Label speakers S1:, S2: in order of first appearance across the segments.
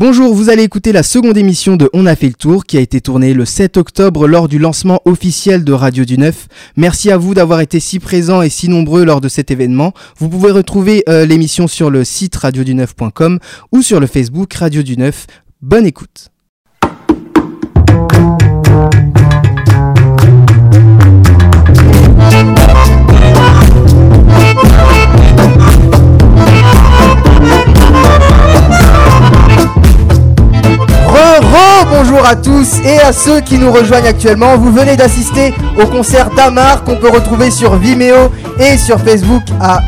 S1: Bonjour, vous allez écouter la seconde émission de On a fait le tour qui a été tournée le 7 octobre lors du lancement officiel de Radio du Neuf. Merci à vous d'avoir été si présents et si nombreux lors de cet événement. Vous pouvez retrouver euh, l'émission sur le site radioduneuf.com ou sur le Facebook Radio du Neuf. Bonne écoute. Bonjour à tous et à ceux qui nous rejoignent actuellement. Vous venez d'assister au concert d'Amar qu'on peut retrouver sur Vimeo et sur Facebook à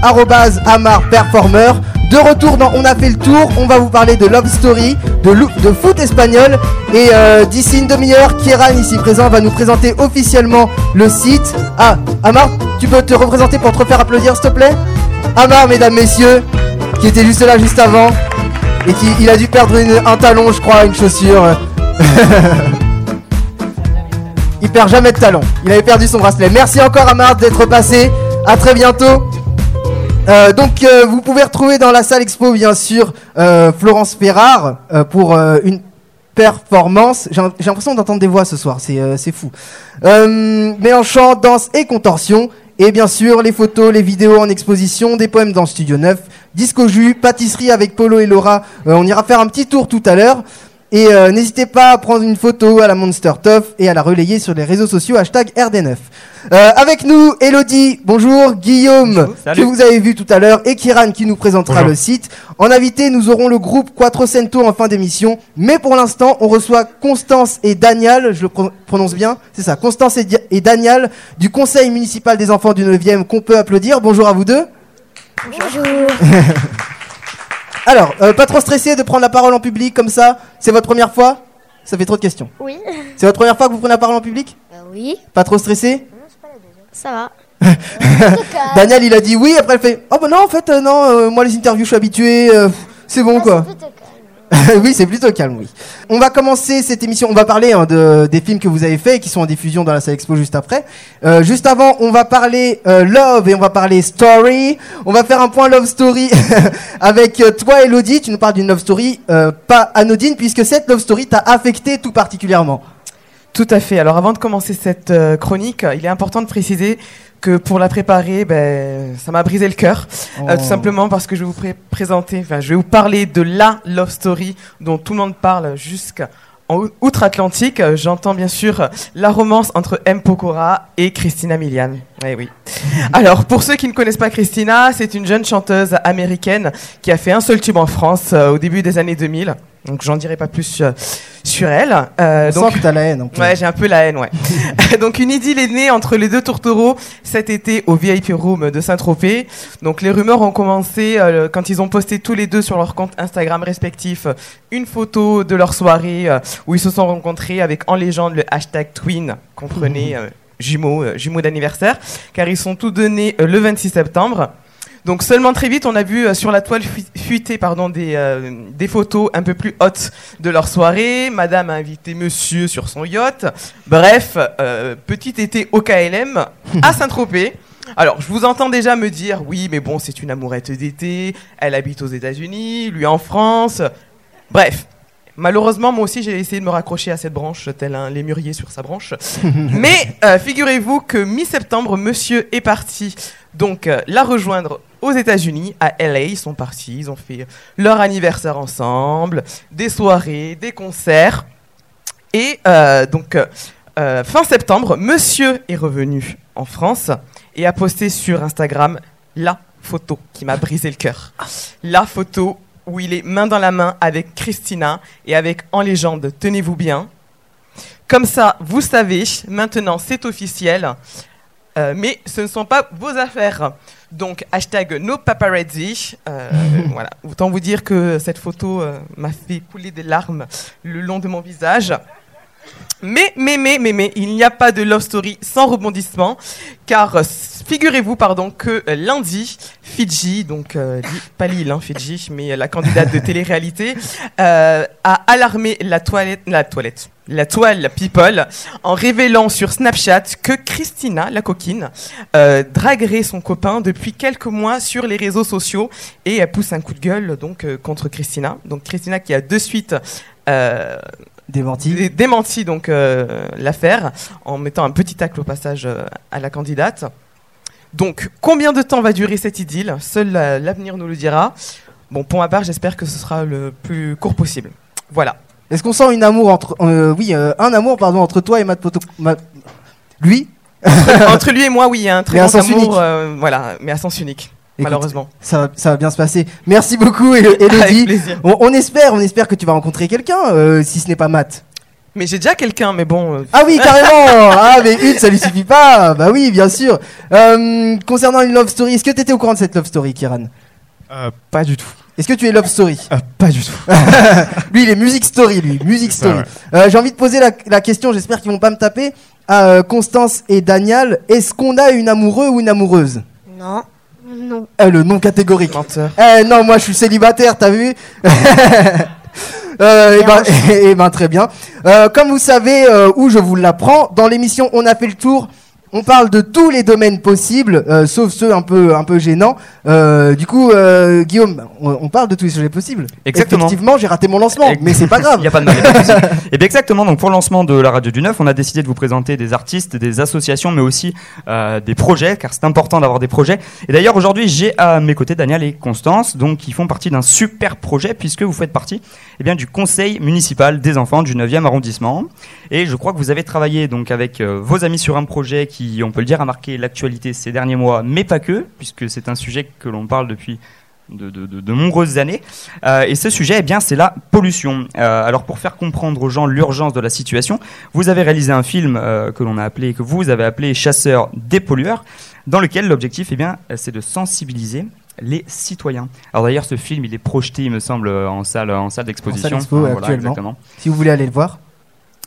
S1: Amar Performer. De retour dans On a fait le tour, on va vous parler de Love Story, de, foot espagnol et euh, d'ici une demi-heure, Kieran ici présent va nous présenter officiellement le site. Ah, Amar, tu peux te représenter pour te refaire applaudir s'il te plaît? Amar, mesdames, messieurs, qui était juste là juste avant et qui a dû perdre un talon, je crois, une chaussure. Il perd jamais de talon. Il avait perdu son bracelet. Merci encore à d'être passé. À très bientôt. Euh, donc euh, vous pouvez retrouver dans la salle expo bien sûr euh, Florence Ferrard pour une performance. J'ai l'impression d'entendre des voix ce soir, c'est fou. chant, danse et contorsion. Et bien sûr les photos, les vidéos en exposition, des poèmes dans studio 9, disco jus, pâtisserie avec Polo et Laura. on ira faire un petit tour tout à l'heure. Et euh, n'hésitez pas à prendre une photo à la Monster Tough et à la relayer sur les réseaux sociaux hashtag RD9. Euh, avec nous, Elodie, bonjour, Guillaume, que vous avez vu tout à l'heure, et Kiran qui nous présentera le site. En invité, nous aurons le groupe Quattrocento en fin d'émission, mais pour l'instant, on reçoit Constance et Daniel, je le prononce bien, c'est ça, Constance et, et, Daniel du Conseil municipal des enfants du 9e qu'on peut applaudir. Bonjour à vous deux.
S2: Bonjour.
S1: Alors, euh, pas trop stressé de prendre la parole en public comme ça C'est votre première fois? Ça fait trop de questions.
S2: Oui.
S1: C'est votre première fois que vous prenez la parole en public?
S2: Euh, Oui.
S1: Pas trop stressé?
S2: Ça va.
S1: Daniel, il a dit oui, après elle fait Oh bah non, en fait, euh, non, moi les interviews, je suis habitué, c'est bon ah, quoi. oui, c'est plutôt calme, oui. On va commencer cette émission, on va parler hein, de, des films que vous avez faits et qui sont en diffusion dans la salle expo juste après. Euh, juste avant, on va parler euh, Love et on va parler Story. On va faire un point Love Story avec euh, toi, Elodie. Tu nous parles d'une Love Story pas anodine puisque cette Love Story t'a affecté tout particulièrement.
S3: Tout à fait. Alors avant de commencer cette chronique, il est important de préciser que pour la préparer, ben, ça m'a brisé le cœur. Euh, tout oh. simplement parce que je vais vous présenter, enfin, je vais vous parler de la love story dont tout le monde parle jusqu'à outre-Atlantique, j'entends bien sûr la romance entre M. Pokora et Christina Milian. Eh oui. Alors, pour ceux qui ne connaissent pas Christina, c'est une jeune chanteuse américaine qui a fait un seul tube en France euh, au début des années 2000. Donc j'en dirai pas plus euh, sur elle.
S1: Euh, donc, que as la haine.
S3: Ouais, j'ai un peu la haine, ouais. donc une idylle est née entre les deux tourtereaux cet été au VIP Room de Saint-Tropez. Donc les rumeurs ont commencé euh, quand ils ont posté tous les deux sur leur compte Instagram respectif une photo de leur soirée euh, où ils se sont rencontrés avec en légende le hashtag Twin, comprenez jumeaux, jumeaux d'anniversaire, car ils sont tous donnés le 26 septembre. Donc seulement très vite, on a vu euh, sur la toile fuiter pardon, des, euh, des photos un peu plus hautes de leur soirée. Madame a invité monsieur sur son yacht. Bref, euh, petit été au KLM à Saint-Tropez. Alors, je vous entends déjà me dire, oui, mais bon, c'est une amourette d'été, elle habite aux États-Unis, lui en France. Bref, malheureusement, moi aussi, j'ai essayé de me raccrocher à cette branche, tel un lémurier sur sa branche. mais figurez-vous que mi-septembre, monsieur est parti donc la rejoindre aux États-Unis, à LA. Ils sont partis, ils ont fait leur anniversaire ensemble, des soirées, des concerts. Et euh, donc, euh, fin septembre, monsieur est revenu en France et a posté sur Instagram la photo qui m'a brisé le cœur. La photo où il est main dans la main avec Christina et avec en légende Tenez-vous bien. Comme ça, vous savez, maintenant c'est officiel. Euh, mais ce ne sont pas vos affaires. Donc, hashtag no paparazzi. Euh, voilà. Autant vous dire que cette photo euh, m'a fait couler des larmes le long de mon visage. Mais, mais, mais, mais, mais, il n'y a pas de love story sans rebondissement, car figurez-vous pardon que euh, lundi, Fidji, donc euh, pas l'île, hein, Fidji, mais la candidate de télé-réalité, euh, a alarmé la toilette, la toilette, la toile People en révélant sur Snapchat que Christina, la coquine, euh, draguerait son copain depuis quelques mois sur les réseaux sociaux et elle pousse un coup de gueule donc euh, contre Christina. Donc Christina qui a de suite euh,
S1: Démenti.
S3: dé- démenti donc l'affaire en mettant un petit tacle au passage à la candidate. Donc, combien de temps va durer cette idylle? Seul la- l'avenir nous le dira. Bon, pour ma part, j'espère que ce sera le plus court possible. Voilà.
S1: Est-ce qu'on sent une amour entre, euh, oui, euh, un amour pardon entre toi et Matt Poto, Ma- lui?
S3: Entre lui et moi, oui, il y a un très
S1: Mais
S3: grand amour, euh, voilà, mais à sens unique,
S1: Écoute,
S3: malheureusement.
S1: Ça, va- ça va bien se passer. Merci beaucoup,
S3: plaisir.
S1: On, on espère, on espère que tu vas rencontrer quelqu'un, si ce n'est pas Matt.
S3: Mais j'ai déjà quelqu'un, mais bon. euh,
S1: Ah oui, carrément. ah mais une, ça lui suffit pas. Bah oui, bien sûr. Euh, concernant une love story, est-ce que tu étais au courant de cette love story, Kiran?
S4: Euh, pas du tout.
S1: Est-ce que tu es love story
S4: Euh, pas du tout.
S1: Lui, il est music story, lui, music story.
S4: ouais.
S1: Euh, J'ai envie de poser la, la question, j'espère qu'ils vont pas me taper. À euh, Constance et Daniel, est-ce qu'on a une amoureuse ou une amoureuse?
S2: Non. Non.
S1: Eh, Le nom catégorique. Eh non, moi je suis célibataire, t'as vu euh, et, ben, eh ben, très bien. Euh, comme vous savez euh, où je vous l'apprends, dans l'émission On a fait le tour. On parle de tous les domaines possibles, euh, sauf ceux un peu un peu gênants. Euh, du coup, euh, Guillaume, on, on parle de tous les sujets possibles.
S5: Exactement.
S1: Effectivement, j'ai raté mon lancement,
S5: Ex-
S1: mais c'est pas
S5: Il
S1: grave.
S5: n'y a pas de mal. Et bien exactement, donc pour le lancement de la radio du 9, on a décidé de vous présenter des artistes, des associations, mais aussi des projets, car c'est important d'avoir des projets. Et d'ailleurs aujourd'hui, j'ai à mes côtés Daniel et Constance, donc qui font partie d'un super projet, puisque vous faites partie eh bien, du conseil municipal des enfants du 9e arrondissement. Et je crois que vous avez travaillé donc avec vos amis sur un projet qui, on peut le dire, a marqué l'actualité ces derniers mois, mais pas que, puisque c'est un sujet que l'on parle depuis de, de- de- de nombreuses années. Euh, et ce sujet, eh bien, c'est la pollution. Euh, alors, pour faire comprendre aux gens l'urgence de la situation, vous avez réalisé un film euh, que l'on a appelé, que vous avez appelé Chasseurs des pollueurs, dans lequel l'objectif, eh bien, c'est de sensibiliser les citoyens. Alors d'ailleurs, ce film, il est projeté, il me semble, en salle, en salle d'exposition. Voilà, exactement.
S1: Si vous voulez aller le voir.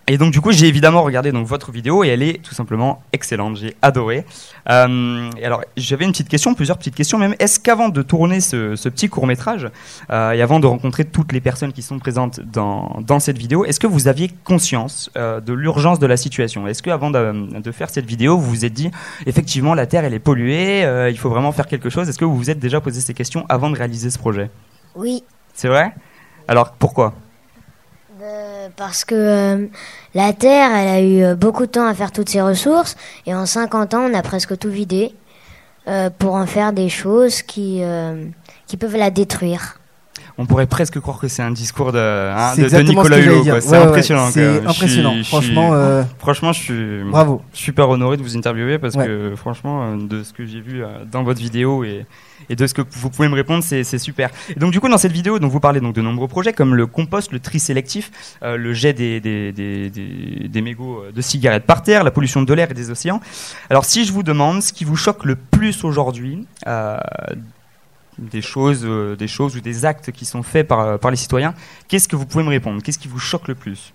S5: Et donc du coup, j'ai évidemment regardé donc votre vidéo et elle est tout simplement excellente. J'ai adoré. Euh, et alors, j'avais une petite question, plusieurs petites questions même. Est-ce qu'avant de tourner ce, ce petit court métrage euh, et avant de rencontrer toutes les personnes qui sont présentes dans, dans cette vidéo, est-ce que vous aviez conscience euh, de l'urgence de la situation? Est-ce que avant de, de faire cette vidéo, vous vous êtes dit effectivement la terre elle est polluée, il faut vraiment faire quelque chose? Est-ce que vous vous êtes déjà posé ces questions avant de réaliser ce projet?
S2: Oui.
S5: C'est vrai? Alors pourquoi?
S2: Parce que euh, la Terre, elle a eu euh, beaucoup de temps à faire toutes ses ressources, et en 50 ans, on a presque tout vidé euh, pour en faire des choses qui, qui peuvent la détruire.
S5: On pourrait presque croire que c'est un discours de, hein, de, de Nicolas
S1: ce que j'allais
S5: Hulot. C'est
S1: Ouais,
S5: impressionnant.
S1: C'est.
S5: Je
S1: impressionnant.
S5: suis- je suis-
S1: Franchement, euh,
S5: franchement, je suis
S1: bravo.
S5: super honoré de vous interviewer parce
S1: Ouais.
S5: que franchement, euh, de ce que j'ai vu euh, dans votre vidéo et, et de ce que vous pouvez me répondre, c'est super. Et donc du coup, dans cette vidéo, donc vous parlez donc de nombreux projets comme le compost, le tri sélectif, euh, le jet des, des, des, des, des mégots euh, de cigarettes par terre, la pollution de l'air et des océans. Alors si je vous demande ce qui vous choque le plus aujourd'hui, euh, des choses, euh, des choses ou des actes qui sont faits par, par les citoyens, qu'est-ce que vous pouvez me répondre? Qu'est-ce qui vous choque le plus?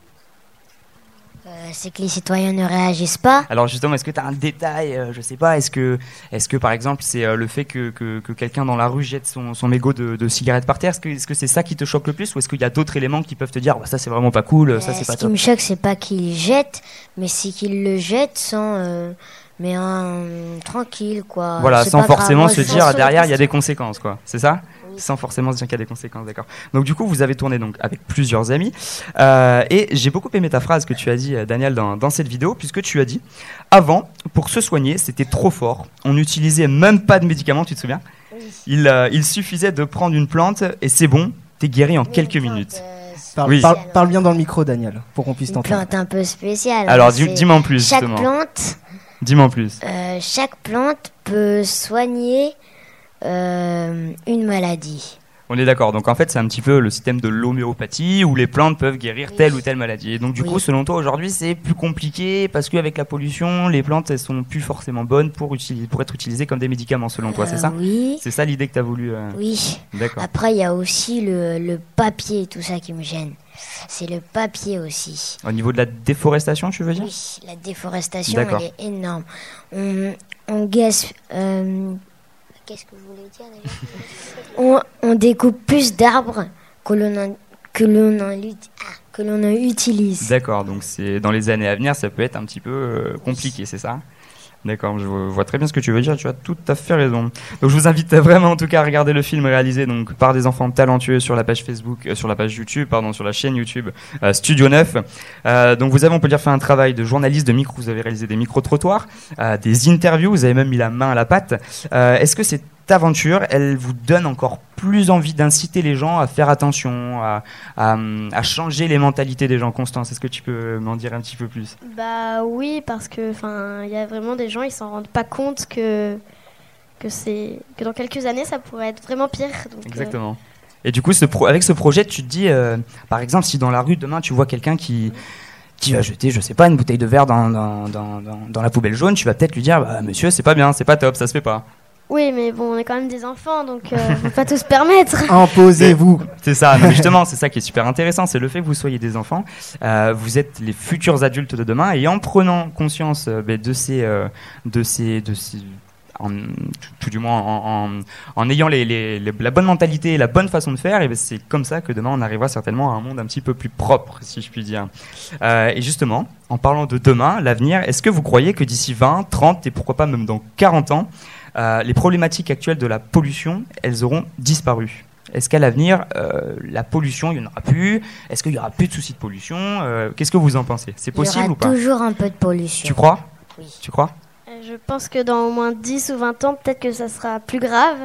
S2: Euh, c'est que les citoyens ne réagissent pas.
S5: Alors justement, est-ce que tu as un détail euh, Je sais pas. Est-ce que, est-ce que par exemple, c'est euh, le fait que, que, que quelqu'un dans la rue jette son, son mégot de, de cigarette par terre Est-ce que, c'est ça qui te choque le plus, ou est-ce qu'il y a d'autres éléments qui peuvent te dire, bah, ça c'est vraiment pas cool, ça
S2: Euh,
S5: c'est
S2: ce
S5: pas
S2: qui
S5: top?
S2: me choque, c'est pas qu'ils jettent, mais c'est qu'ils le jettent sans. Euh, mais un tranquille, quoi.
S5: Voilà, sans
S2: grave.
S5: forcément se dire derrière il y a des conséquences, quoi. C'est ça?
S2: Oui.
S5: Sans forcément se dire qu'il y a des conséquences, d'accord. Donc du coup, vous avez tourné donc avec plusieurs amis, Euh, et j'ai beaucoup aimé ta phrase que tu as dit, euh, Daniel, dans, dans cette vidéo, puisque tu as dit avant, pour se soigner, c'était trop fort. On n'utilisait même pas de médicaments, tu te souviens? Il, euh, il suffisait de prendre une plante et c'est bon, t'es guéri en quelques
S2: une
S5: minutes.
S2: euh,
S1: Parle,
S5: Oui.
S1: parle- parle bien dans le micro, Daniel, pour qu'on puisse
S2: Une
S1: t'entendre.
S2: plante un peu spéciale.
S5: Alors
S2: hein,
S5: dis-moi en plus,
S2: Chaque
S5: justement.
S2: plante,
S5: Dis-moi en plus.
S2: euh, chaque plante peut soigner euh, une maladie.
S5: On est d'accord. Donc en fait, c'est un petit peu le système de l'homéopathie où les plantes peuvent guérir telle ou telle maladie. Et donc du
S2: Oui.
S5: coup, selon toi, aujourd'hui, c'est plus compliqué parce qu'avec la pollution, les plantes, elles sont plus forcément bonnes pour, utiliser, pour être utilisées comme des médicaments, selon toi, c'est
S2: Euh,
S5: ça
S2: Oui.
S5: C'est ça l'idée que tu as voulu. euh,
S2: Oui.
S5: D'accord.
S2: Après, il y a aussi le, le papier, tout ça qui me gêne. C'est le papier aussi.
S5: Au niveau de la déforestation, tu veux dire?
S2: Oui, la déforestation, elle est énorme. On, on gaspille. euh, Qu'est-ce que je voulais dire déjà on, on découpe plus d'arbres que l'on en, que l'on ah, que l'on en utilise.
S5: D'accord, donc c'est dans les années à venir, ça peut être un petit peu euh, compliqué, c'est ça? D'accord, je vois très bien ce que tu veux dire, tu as tout à fait raison. Donc je vous invite vraiment en tout cas à regarder le film réalisé donc par des enfants talentueux sur la page Facebook, euh, sur la page YouTube, pardon, sur la chaîne YouTube euh, Studio 9. Euh, donc vous avez, on peut dire, fait un travail de journaliste de micro, vous avez réalisé des micro-trottoirs, des interviews, vous avez même mis la main à la pâte. Est-ce que cette aventure, elle vous donne encore plus envie d'inciter les gens à faire attention, à, à, à changer les mentalités des gens Constance, est-ce que tu peux m'en dire un petit peu plus?
S6: Bah oui, parce que enfin, il y a vraiment des gens, ils s'en rendent pas compte que que c'est que dans quelques années, ça pourrait être vraiment pire. Donc, euh,
S5: Exactement. Et du coup, ce pro- avec ce projet, tu te dis, euh, par exemple, si dans la rue demain tu vois quelqu'un qui qui va jeter, je sais pas, une bouteille de verre dans, dans, dans, dans- dans la poubelle jaune, tu vas peut-être lui dire, bah, monsieur, c'est pas bien, c'est pas top, ça se fait pas.
S6: Oui, mais bon, on est quand même des enfants, donc euh, peut pas tout se permettre.
S1: Imposez-vous.
S5: C'est ça, non, justement, c'est ça qui est super intéressant, c'est le fait que vous soyez des enfants, euh, vous êtes les futurs adultes de demain, et en prenant conscience euh, ben, de ces, euh, de ces, de ces, en- tout, tout du moins en, en, en ayant les, les- les- la bonne mentalité et la bonne façon de faire, et ben, c'est comme ça que demain on arrivera certainement à un monde un petit peu plus propre, si je puis dire. Euh, et justement, en parlant de demain, l'avenir, est-ce que vous croyez que d'ici 20, 30 et pourquoi pas même dans 40 ans, euh, les problématiques actuelles de la pollution, elles auront disparu Est-ce qu'à l'avenir, euh, la pollution, il n'y en aura plus? Est-ce qu'il y aura plus de soucis de pollution? Euh, Qu'est-ce que vous en pensez? C'est
S2: Il y
S5: possible
S2: aura
S5: ou pas?
S2: toujours un peu de pollution.
S5: Tu crois?
S2: Oui.
S5: Tu crois?
S6: Je pense que dans au moins 10 ou 20 ans, peut-être que ça sera plus grave.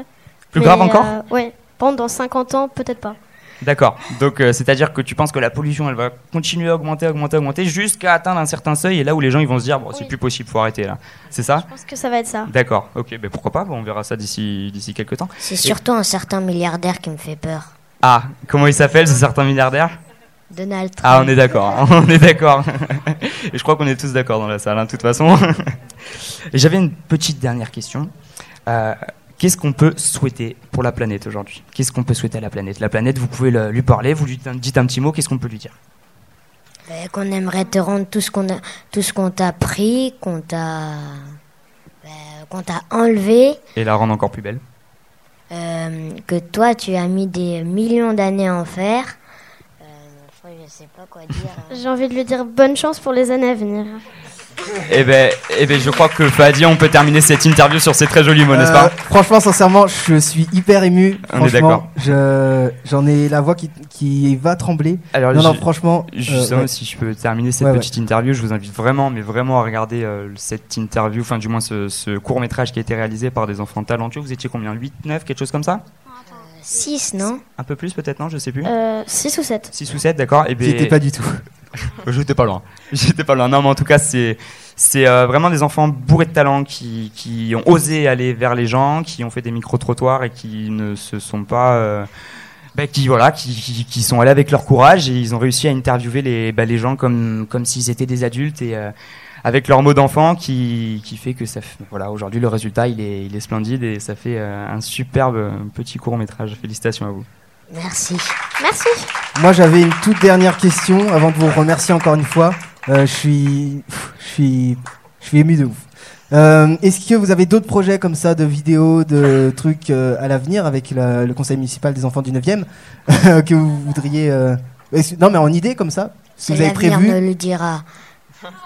S5: Plus
S6: Mais,
S5: grave encore?
S6: euh, Ouais. Pendant 50 ans, peut-être pas.
S5: D'accord. Donc, euh, c'est-à-dire que tu penses que la pollution, elle va continuer à augmenter, augmenter, augmenter, jusqu'à atteindre un certain seuil, et là où les gens ils vont se dire, bon, c'est
S6: Oui.
S5: plus possible, faut arrêter là. C'est ça
S6: Je pense que ça va être ça.
S5: D'accord. Ok. Ben pourquoi pas? Bon, On verra ça d'ici d'ici quelques temps.
S2: C'est surtout un certain milliardaire qui me fait peur.
S5: Ah, comment il s'appelle, ce certain milliardaire?
S2: Donald Trump.
S5: Ah, on est d'accord, on est d'accord. Et je crois qu'on est tous d'accord dans la salle, hein, de toute façon. Et j'avais une petite dernière question. Euh, Qu'est-ce qu'on peut souhaiter pour la planète aujourd'hui? Qu'est-ce qu'on peut souhaiter à la planète? La planète, vous pouvez le- lui parler, vous lui dites un petit mot, qu'est-ce qu'on peut lui dire?
S2: Ben, qu'on aimerait te rendre tout ce qu'on a, tout ce qu'on t'a pris, qu'on t'a, ben, qu'on t'a enlevé,
S5: Et la rendre encore plus belle
S2: euh, que toi tu as mis des millions d'années à en faire. Euh, je sais pas quoi dire. hein.
S6: J'ai envie de lui dire bonne chance pour les années à venir.
S5: Eh ben, eh ben, je crois que Fadi, on peut terminer cette interview sur ces très jolis mots, n'est-ce
S1: Euh,
S5: pas
S1: Franchement, sincèrement, je suis hyper ému.
S5: On est
S1: je j'en ai la voix qui, qui va trembler.
S5: Alors,
S1: non, franchement. euh,
S5: Justement,
S1: ouais.
S5: si je peux terminer cette
S1: Ouais, ouais.
S5: petite interview, je vous invite vraiment, mais vraiment à regarder euh, cette interview, enfin du moins ce, ce court métrage qui a été réalisé par des enfants talentueux. Vous étiez combien? 8, 9, quelque chose comme ça?
S2: 6, non?
S5: Un peu plus peut-être, non? Je sais plus.
S6: Euh, 6 ou 7
S5: 6 ou 7, d'accord Et
S1: J'y étais pas du tout.
S5: J'étais pas loin. J'étais pas loin. Non, mais en tout cas, c'est c'est euh, vraiment des enfants bourrés de talent qui, qui ont osé aller vers les gens, qui ont fait des micro-trottoirs et qui ne se sont pas. euh, bah, qui voilà, qui, qui, sont allés avec leur courage et ils ont réussi à interviewer les, bah, les gens comme comme s'ils étaient des adultes et euh, avec leur mot d'enfant qui, qui fait que ça voilà aujourd'hui le résultat il est il est splendide et ça fait euh, un superbe petit court métrage. Félicitations à vous.
S2: Merci.
S6: Merci.
S1: Moi, j'avais une toute dernière question avant de vous remercier encore une fois. Euh, je suis, je suis, je suis ému de ouf. Euh, Est-ce que vous avez d'autres projets comme ça, de vidéos, de trucs euh, à l'avenir avec la- le conseil municipal des enfants du 9e que vous voudriez euh, Non, mais en idée comme ça Si vous avez prévu.
S2: me le dira.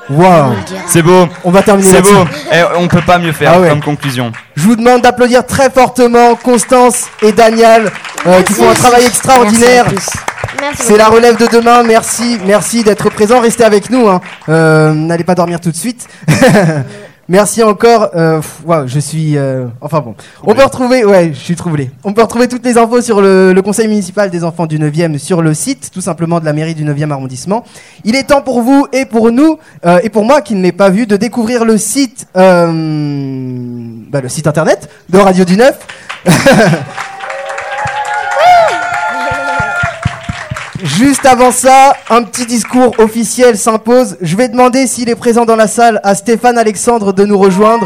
S1: Waouh.
S5: C'est beau,
S1: On va terminer
S5: c'est beau. Eh, on peut pas mieux faire
S1: Ah ouais.
S5: comme conclusion.
S1: Je vous demande d'applaudir très fortement Constance et Daniel euh, qui font un travail extraordinaire. C'est la relève de demain. Merci, merci d'être présent. Restez avec nous. hein. Euh, N'allez pas dormir tout de suite. merci encore. Euh, je suis. euh, enfin bon. On peut retrouver. Ouais, je suis troublé. On peut retrouver toutes les infos sur le, le conseil municipal des enfants du 9e sur le site, tout simplement de la mairie du 9e arrondissement. Il est temps pour vous et pour nous euh, et pour moi qui ne l'ai pas vu de découvrir le site, euh, bah, le site internet de Radio du 9. Juste avant ça, un petit discours officiel s'impose. Je vais demander s'il est présent dans la salle à Stéphane Alexandre de nous rejoindre.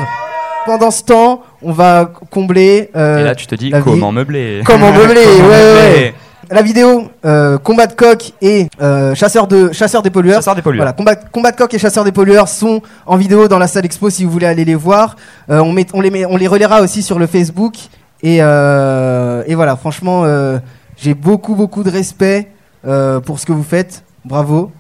S1: Pendant ce temps, on va combler. euh,
S5: Et là, tu te dis
S1: vie-
S5: comment meubler
S1: Comment meubler,
S5: Comment
S1: ouais, ouais,
S5: meubler
S1: ouais. La vidéo euh, combat de coq et euh, chasseur de chasseur des pollueurs.
S5: Chasseur des pollueurs.
S1: Voilà, combat, combat de coq et chasseur des pollueurs sont en vidéo dans la salle expo si vous voulez aller les voir. Euh, on, met, on, les met, on les relaiera aussi sur le Facebook. Et, et voilà, franchement, j'ai beaucoup, beaucoup de respect euh, pour ce que vous faites. Bravo.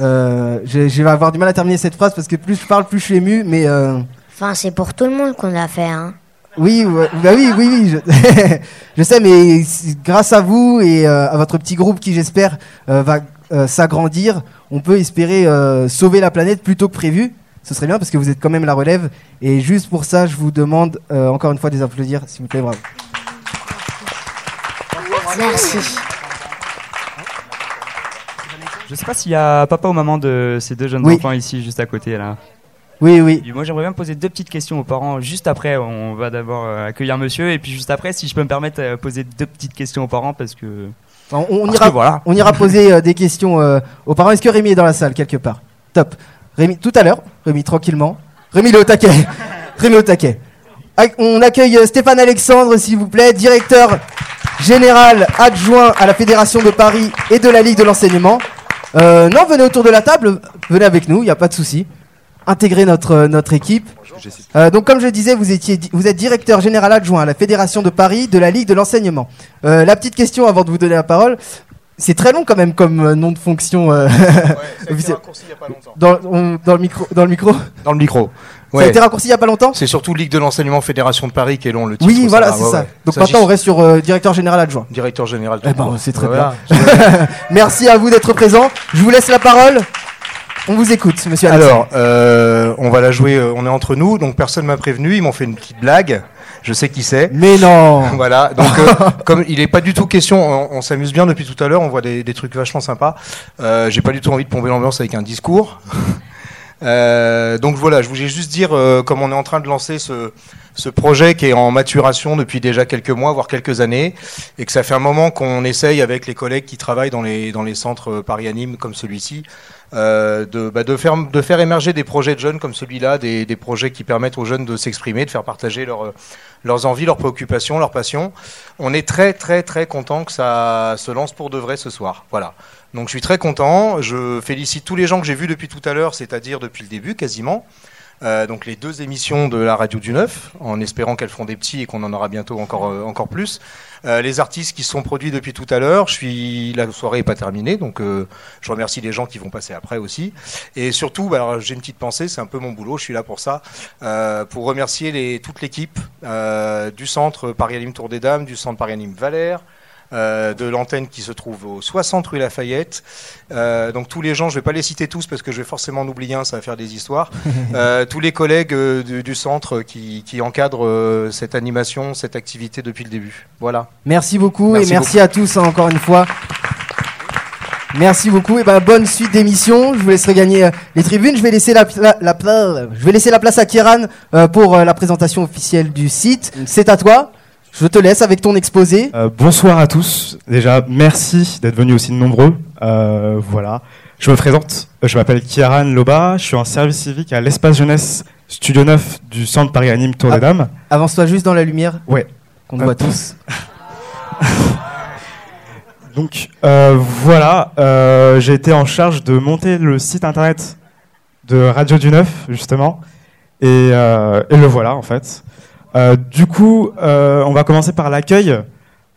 S1: Euh, je, je vais avoir du mal à terminer cette phrase parce que plus je parle, plus je suis ému. Mais euh,
S2: Enfin, c'est pour tout le monde qu'on l'a fait, hein.
S1: oui, ouais, bah oui, oui, oui. Je, je sais, mais grâce à vous et à votre petit groupe qui, j'espère, va s'agrandir, on peut espérer sauver la planète plus tôt que prévu. Ce serait bien parce que vous êtes quand même la relève. Et juste pour ça, je vous demande encore une fois des applaudir, s'il vous plaît, bravo.
S2: Merci.
S5: Je sais pas s'il y a papa ou maman de ces deux jeunes
S1: Oui.
S5: enfants ici, juste à côté là.
S1: Oui, oui.
S5: Et Moi, j'aimerais bien poser deux petites questions aux parents. Juste après, on va d'abord euh, accueillir monsieur, et puis juste après, si je peux me permettre, euh, poser deux petites questions aux parents parce que.
S1: On, on
S5: parce
S1: ira,
S5: que voilà.
S1: on ira poser euh, des questions euh, aux parents. Est-ce que Rémi est dans la salle quelque part? Top. Rémi, tout à l'heure. Rémi, tranquillement. Rémi, il est au taquet. Rémi au taquet. On accueille Stéphane Alexandre, s'il vous plaît, directeur général adjoint à la Fédération de Paris et de la Ligue de l'enseignement. Euh, non, venez autour de la table, venez avec nous, il n'y a pas de souci. Intégrez notre, euh, notre équipe. Euh, donc, comme je disais, vous, étiez, vous êtes directeur général adjoint à la Fédération de Paris de la Ligue de l'enseignement. Euh, la petite question avant de vous donner la parole, c'est très long quand même comme euh, nom de fonction. euh, officiel. dans, on- dans le micro, dans le micro.
S7: Dans le micro.
S1: Ça a été raccourci il y a pas longtemps.
S7: C'est surtout Ligue de l'enseignement Fédération de Paris qui est long le titre.
S1: Oui, voilà, c'est ça.
S7: ouais.
S1: Donc maintenant, on reste sur euh, directeur général adjoint.
S7: Directeur général.
S1: Eh ben, c'est très
S7: Voilà.
S1: Merci à vous d'être présent. Je vous laisse la parole. On vous écoute, monsieur Alexandre.
S7: Alors, euh, on va la jouer. euh, on est entre nous, donc personne m'a prévenu. Ils m'ont fait une petite blague. Je sais qui c'est.
S1: Mais non.
S7: Voilà, donc euh, comme il n'est pas du tout question, on, on s'amuse bien depuis tout à l'heure, on voit des, des trucs vachement sympas. Euh, J'ai pas du tout envie de pomper l'ambiance avec un discours. Euh, donc voilà, je voulais juste dire, euh, comme on est en train de lancer ce, ce projet qui est en maturation depuis déjà quelques mois, voire quelques années, et que ça fait un moment qu'on essaye avec les collègues qui travaillent dans les, dans les centres Paris Anime comme celui-ci, euh, de, bah, de, faire, de faire émerger des projets de jeunes comme celui-là, des, des projets qui permettent aux jeunes de s'exprimer, de faire partager leur, leurs envies, leurs préoccupations, leurs passions. On est très très très content que ça se lance pour de vrai ce soir. Voilà. Donc je suis très content. Je félicite tous les gens que j'ai vus depuis tout à l'heure, c'est-à-dire depuis le début quasiment. Euh, donc les deux émissions de la radio du Neuf, en espérant qu'elles feront des petits et qu'on en aura bientôt encore euh, encore plus. Euh, les artistes qui se sont produits depuis tout à l'heure. Je suis la soirée n'est pas terminée, donc je remercie les gens qui vont passer après aussi. Et surtout, bah, j'ai une petite pensée, c'est un peu mon boulot, je suis là pour ça, pour remercier toute l'équipe du centre Paris Anime Tour des Dames, du centre Paris Anime Valère. Euh, de l'antenne qui se trouve au 60 rue Lafayette. Euh, donc tous les gens, je vais pas les citer tous parce que je vais forcément en oublier un, ça va faire des histoires. Euh, tous les collègues euh, du, du centre qui, qui encadrent euh, cette animation, cette activité depuis le début. Voilà.
S1: Merci beaucoup
S7: Merci
S1: et merci à tous hein, encore une fois. Merci beaucoup et ben bonne suite d'émission. Je vous laisserai gagner les tribunes. Je vais laisser la, la, la pla- je vais laisser la place à Kieran pour la présentation officielle du site. C'est à toi. Je te laisse avec ton exposé.
S4: Euh, bonsoir à tous. Déjà, merci d'être venus aussi nombreux. Euh, voilà. Je me présente. Je m'appelle Kieran Loba. Je suis en service civique à l'espace jeunesse Studio 9 du centre Paris Anime Tour
S1: Ah.
S4: des Dames.
S1: Avance-toi juste dans la lumière.
S4: Ouais.
S1: Qu'on voit tous.
S4: Donc euh, voilà, euh, j'ai été en charge de monter le site internet de Radio du Neuf, justement. Et, euh, et le voilà, en fait. Euh, du coup, euh, on va commencer par l'accueil.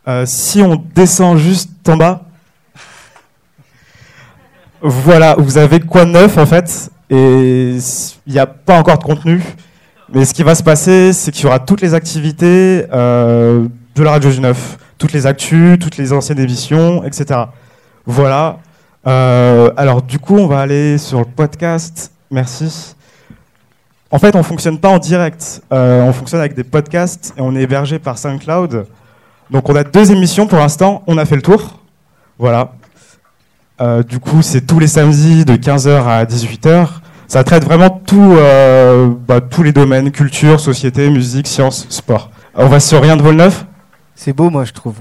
S4: Euh, si on descend juste en bas, voilà, vous avez quoi de neuf, en fait. Et il n'y a pas encore de contenu. Mais ce qui va se passer, c'est qu'il y aura toutes les activités de la Radio du Neuf toutes les actus, toutes les anciennes émissions, etc. Voilà. Alors du coup, on va aller sur le podcast. Merci. En fait, on fonctionne pas en direct. Euh, on fonctionne avec des podcasts et on est hébergé par SoundCloud. Donc on a deux émissions pour l'instant. On a fait le tour. Voilà. Euh, du coup, c'est tous les samedis de 15h à 18h. Ça traite vraiment tout, euh, bah, tous les domaines culture, société, musique, sciences, sport. On va sur rien de Volneuf.
S1: C'est beau, moi, je trouve.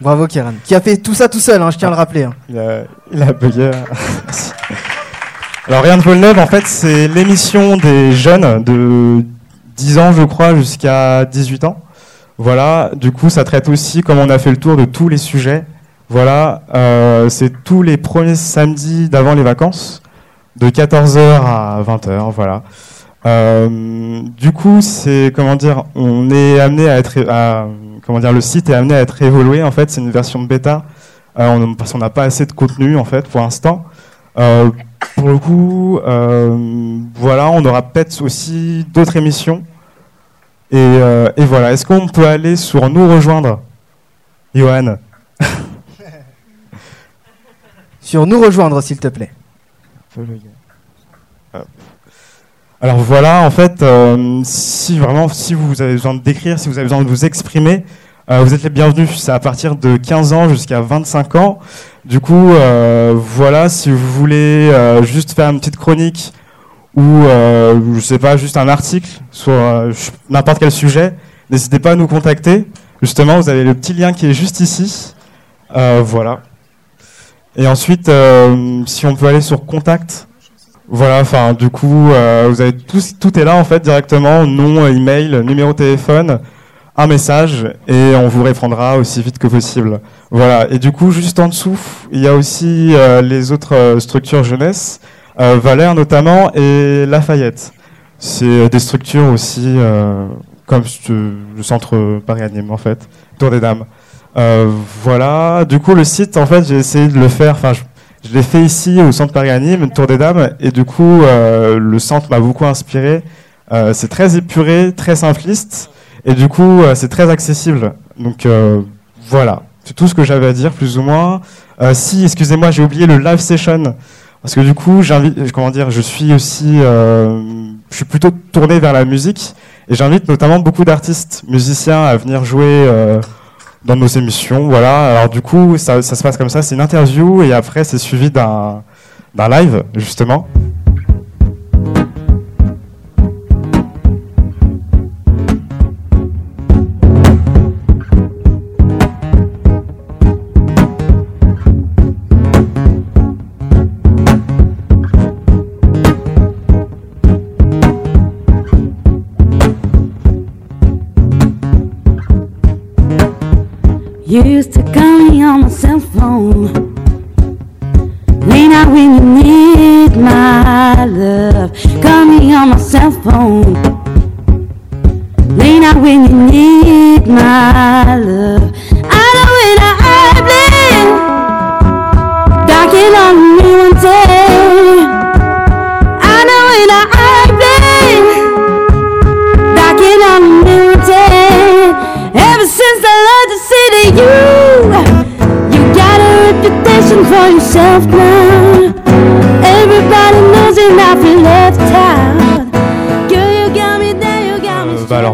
S1: Bravo Kieran. Qui a fait tout ça tout seul, hein, je tiens à le rappeler. hein.
S4: Il a, il a bugué. Alors, Rien de neuf, en fait, c'est l'émission des jeunes de 10 ans, je crois, jusqu'à 18 ans. Voilà, du coup, ça traite aussi, comme on a fait le tour de tous les sujets. Voilà, euh, c'est tous les premiers samedis d'avant les vacances, de 14h à 20h, voilà. Euh, du coup, c'est, comment dire, on est amené à être, comment dire, le site est amené à être évolué, en fait, c'est une version bêta, euh, parce qu'on n'a pas assez de contenu, en fait, pour l'instant. Pour le coup, euh, voilà, on aura peut-être aussi d'autres émissions. Et, euh, et voilà, est-ce qu'on peut aller sur nous rejoindre, Johan?
S1: Sur nous rejoindre, s'il te plaît.
S4: Alors voilà, en fait, euh, si vraiment, si vous avez besoin d'écrire, si vous avez besoin de vous exprimer, vous êtes les bienvenus. C'est à partir de 15 ans jusqu'à 25 ans. Du coup, euh, voilà, si vous voulez euh, juste faire une petite chronique ou, euh, je sais pas, juste un article sur euh, n'importe quel sujet, n'hésitez pas à nous contacter. Justement, vous avez le petit lien qui est juste ici. Voilà. Et ensuite, si on peut aller sur contact, voilà, enfin, du coup, vous avez tout, tout est là en fait directement, nom, email, numéro de téléphone, un message, et on vous répondra aussi vite que possible. Voilà. Et du coup, juste en dessous, il y a aussi euh, les autres euh, structures jeunesse, euh, Valère notamment et Lafayette. C'est des structures aussi comme le centre Paris Anime en fait, Tour des Dames. Voilà. Du coup, le site, en fait, j'ai essayé de le faire. Enfin, je, je l'ai fait ici au centre Paris Anime, Tour des Dames, et du coup, le centre m'a beaucoup inspiré. C'est très épuré, très simpliste, et du coup, euh, c'est très accessible. Donc euh, voilà, c'est tout ce que j'avais à dire, plus ou moins. Euh, si, excusez-moi, j'ai oublié le live session. Parce que du coup, comment dire, je suis aussi, je suis plutôt tourné vers la musique et j'invite notamment beaucoup d'artistes, musiciens à venir jouer dans nos émissions. Voilà. Alors du coup, ça, se passe comme ça, c'est une interview et après c'est suivi d'un live justement.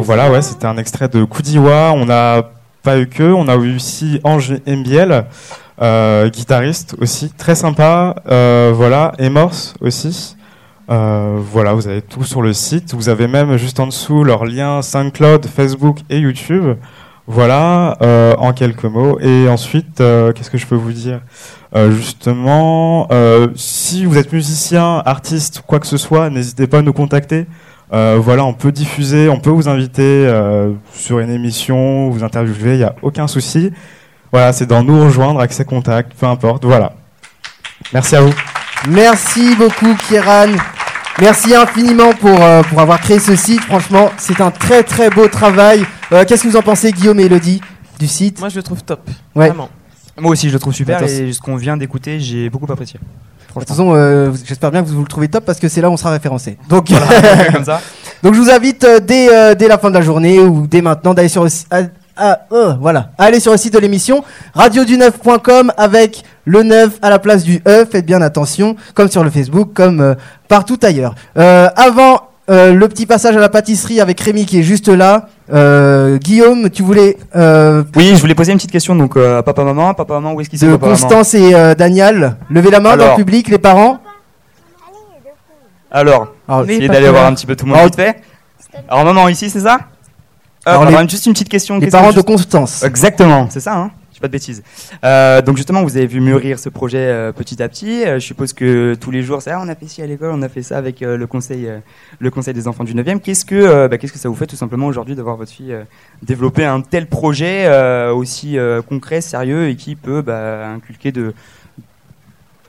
S4: Voilà, ouais, c'était un extrait de Koudiwa. On n'a pas eu que, on a eu aussi Ange Mbiel, euh, guitariste aussi, très sympa. Euh, voilà, et Morse aussi. Euh, voilà, vous avez tout sur le site. Vous avez même juste en dessous leurs liens SoundCloud, Facebook et YouTube. Voilà, en quelques mots. Et ensuite, qu'est-ce que je peux vous dire? Justement, si vous êtes musicien, artiste, quoi que ce soit, n'hésitez pas à nous contacter. Euh, voilà, on peut diffuser, on peut vous inviter euh, sur une émission, vous interviewer, il n'y a aucun souci. Voilà, c'est dans nous rejoindre, accès contact, peu importe. Voilà. Merci à vous.
S1: Merci beaucoup, Kieran. Merci infiniment pour, euh, pour avoir créé ce site. Franchement, c'est un très très beau travail. Euh, Qu'est-ce que vous en pensez, Guillaume et Elodie, du site?
S3: Moi, je le trouve top.
S1: Ouais.
S3: Vraiment.
S5: Moi aussi, je le trouve super et ce qu'on vient d'écouter, j'ai beaucoup apprécié.
S1: De toute façon, euh, j'espère bien que vous le trouvez top parce que c'est là où on sera référencé. Donc,
S5: Comme ça.
S1: donc je vous invite euh, dès, euh, dès la fin de la journée ou dès maintenant d'aller sur le si- à- à- euh, voilà, sur le site de l'émission radiodu9.com avec le 9 à la place du E. Faites bien attention, comme sur le Facebook, comme euh, partout ailleurs. Euh, avant euh, le petit passage à la pâtisserie avec Rémi qui est juste là. euh, Guillaume, tu voulais euh,
S5: Oui, je voulais poser une petite question donc à papa maman, papa maman, où est-ce qu'ils sont
S1: de
S5: papa maman?
S1: Constance et Daniel. Levez la main dans le public, les parents.
S5: Alors,
S1: Alors,
S5: essayez d'aller voir un petit peu tout le monde
S1: Alors-
S5: vite fait. Alors maman ici, c'est ça?
S1: Alors,
S5: Alors,
S1: les-
S5: juste une petite question.
S1: les parents de Constance.
S5: Exactement, c'est ça. Hein dis pas de bêtises. Euh, donc justement, vous avez vu mûrir ce projet euh, petit à petit. Euh, je suppose que tous les jours, c'est ah, on a fait ci à l'école, on a fait ça avec le conseil, le conseil des enfants du 9e. Qu'est-ce que, bah, qu'est-ce que ça vous fait tout simplement aujourd'hui de voir votre fille développer un tel projet aussi concret, sérieux et qui peut bah, inculquer de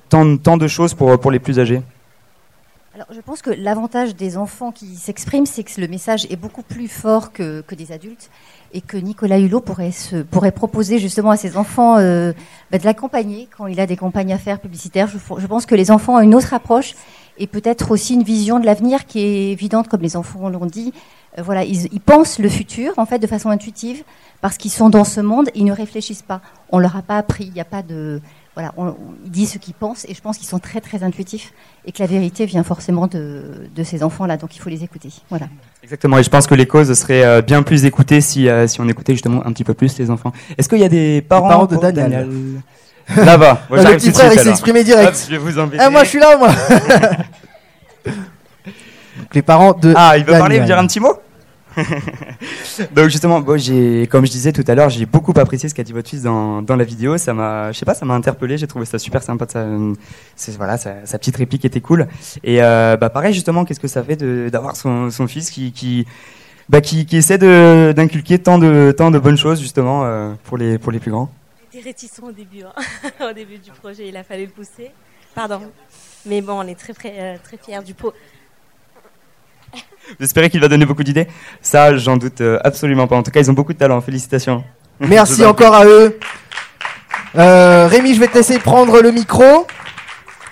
S5: tant, tant de choses pour pour les plus âgés?
S8: Alors, je pense que l'avantage des enfants qui s'expriment, c'est que le message est beaucoup plus fort que, que des adultes et que Nicolas Hulot pourrait, se, pourrait proposer justement à ses enfants euh, bah, de l'accompagner quand il a des campagnes à faire publicitaires. Je, pense que les enfants ont une autre approche et peut-être aussi une vision de l'avenir qui est évidente, comme les enfants l'ont dit. Euh, voilà, ils, ils pensent le futur en fait de façon intuitive parce qu'ils sont dans ce monde, ils ne réfléchissent pas. On leur a pas appris, il n'y a pas de voilà, on, disent ce qu'ils pensent et je pense qu'ils sont très très intuitifs et que la vérité vient forcément de, de ces enfants-là, donc il faut les écouter. Voilà.
S5: Exactement, et je pense que les causes seraient euh, bien plus écoutées si, euh, si on écoutait justement un petit peu plus les enfants. Est-ce qu'il y a des parents,
S1: parents de
S5: pour
S1: Daniel.
S5: Là-bas. Moi,
S1: Ah, le petit frère, il s'est exprimé direct.
S5: Hop, je vais vous embêter.
S1: Ah, moi, je suis là, moi. Donc, les parents de.
S5: Ah, il veut parler, il veut
S1: Daniel.
S5: dire un petit mot? Donc justement, bon, j'ai, comme je disais tout à l'heure, j'ai beaucoup apprécié ce qu'a dit votre fils dans, dans la vidéo. Ça m'a, je sais pas, ça m'a interpellé. J'ai trouvé ça super sympa. Voilà, sa, petite réplique était cool. Et euh, bah pareil, justement, qu'est-ce que ça fait d'avoir son, son fils qui, qui, bah, qui, essaie d'inculquer tant de, tant de bonnes choses justement euh, pour les, pour les plus grands?
S9: était réticent au début, hein. au début du projet, il a fallu le pousser. Pardon. Mais bon, on est très, très, euh, très fiers du
S5: espérez qu'il va donner beaucoup d'idées? Ça, j'en doute euh, absolument pas. En tout cas, ils ont beaucoup de talent. Félicitations.
S1: Merci encore à eux. Euh, Rémi, je vais te laisser prendre le micro.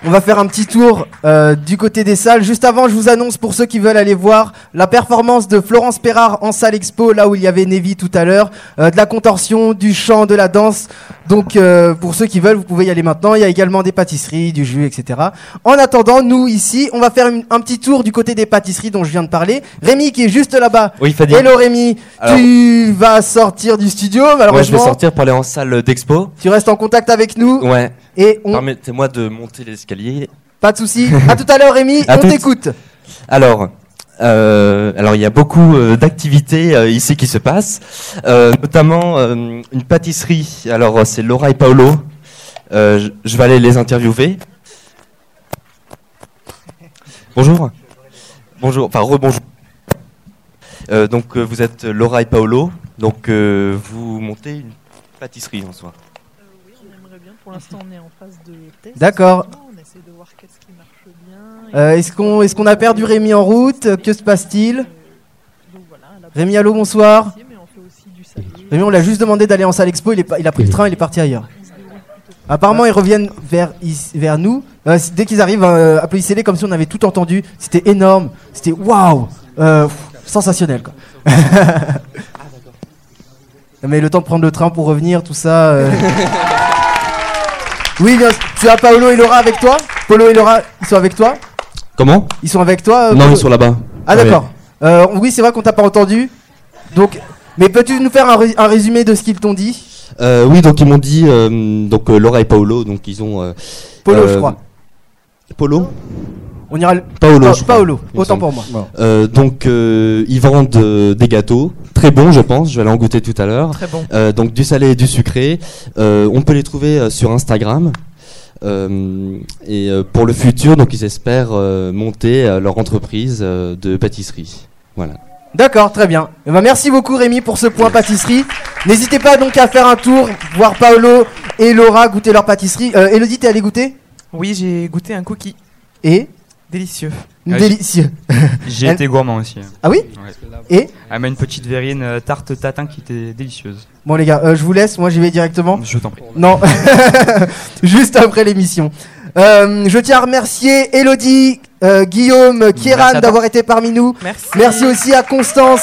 S1: On va faire un petit tour euh, du côté des salles. Juste avant, je vous annonce pour ceux qui veulent aller voir la performance de Florence Perrard en salle expo, là où il y avait Nevi tout à l'heure, euh, de la contorsion, du chant, de la danse. Donc euh, pour ceux qui veulent, vous pouvez y aller maintenant. Il y a également des pâtisseries, du jus, etc. En attendant, nous ici, on va faire une- un petit tour du côté des pâtisseries dont je viens de parler. Rémi qui est juste là-bas.
S10: Oui, Fadi.
S1: Hello Rémi,
S10: Alors-
S1: tu vas sortir du studio
S10: Ouais, je vais
S1: malheureusement.
S10: sortir pour aller en salle d'expo.
S1: Tu restes en contact avec nous
S10: Ouais.
S1: Et on...
S10: Permettez-moi de monter l'escalier.
S1: Pas de souci. À tout à l'heure Rémi,
S10: À
S1: on t'écoute.
S10: Alors, euh, alors il y a beaucoup euh, d'activités euh, ici qui se passent, notamment une pâtisserie. Alors c'est Laura et Paolo. Je, vais aller les interviewer. Bonjour. Bonjour. Enfin rebonjour. Donc vous êtes Laura et Paolo. Donc vous montez une pâtisserie en soi.
S11: Pour l'instant, on est en phase de test.
S1: D'accord.
S11: On essaie de voir qu'est-ce qui marche bien.
S1: Euh, est-ce qu'on est-ce qu'on a perdu Rémi en route? Que se passe-t-il? Rémi, allô, bonsoir. Rémi, on l'a juste demandé d'aller en salle expo, il, est pas- il a pris le train, il est parti ailleurs. Apparemment, ils reviennent vers, nous. Euh, dès qu'ils arrivent, euh, applaudissez-les comme si on avait tout entendu. C'était énorme. C'était waouh Euh, Sensationnel, quoi. Mais le temps de prendre le train pour revenir, tout ça. euh. oui, bien, tu as Paolo et Laura avec toi Paolo et Laura, ils sont avec toi
S10: Comment
S1: Ils sont avec toi euh,
S10: Non,
S1: Paolo
S10: ils sont là-bas.
S1: Ah, d'accord. Euh, oui, c'est vrai qu'on t'a pas entendu. Donc, mais peux-tu nous faire un, ré- un résumé de ce qu'ils t'ont dit
S10: Euh, oui, donc ils m'ont dit, euh, donc euh, Laura et Paolo, donc ils ont. euh,
S1: Polo,
S10: euh,
S1: je crois.
S10: Polo
S1: On ira. le-
S10: Paolo.
S1: Pa- Paolo, autant pour moi.
S10: Euh, donc euh, ils vendent euh, des gâteaux, très bons, je pense. Je vais aller en goûter tout à l'heure.
S3: Très bon.
S10: Euh, donc du salé et du sucré. Euh, on peut les trouver euh, sur Instagram. Euh, et euh, pour le futur, donc ils espèrent euh, monter euh, leur entreprise euh, de pâtisserie. Voilà.
S1: D'accord, très bien. Eh ben, merci beaucoup Rémi pour ce point pâtisserie. N'hésitez pas donc à faire un tour, voir Paolo et Laura goûter leur pâtisserie. Euh, Elodie, t'es allé goûter?
S3: Oui, j'ai goûté un cookie.
S1: Et?
S3: Délicieux.
S5: Ah,
S1: Délicieux.
S5: J'ai été gourmand aussi.
S1: Ah oui
S5: Ouais.
S1: Et
S5: Elle m'a une petite verrine euh, tarte tatin qui était délicieuse.
S1: Bon les gars, euh, je vous laisse, moi j'y vais directement.
S5: Je t'en prie.
S1: Non, juste après l'émission. Euh, je tiens à remercier Elodie, euh, Guillaume,
S5: à
S1: Kieran d'avoir été parmi nous.
S3: Merci.
S1: aussi à Constance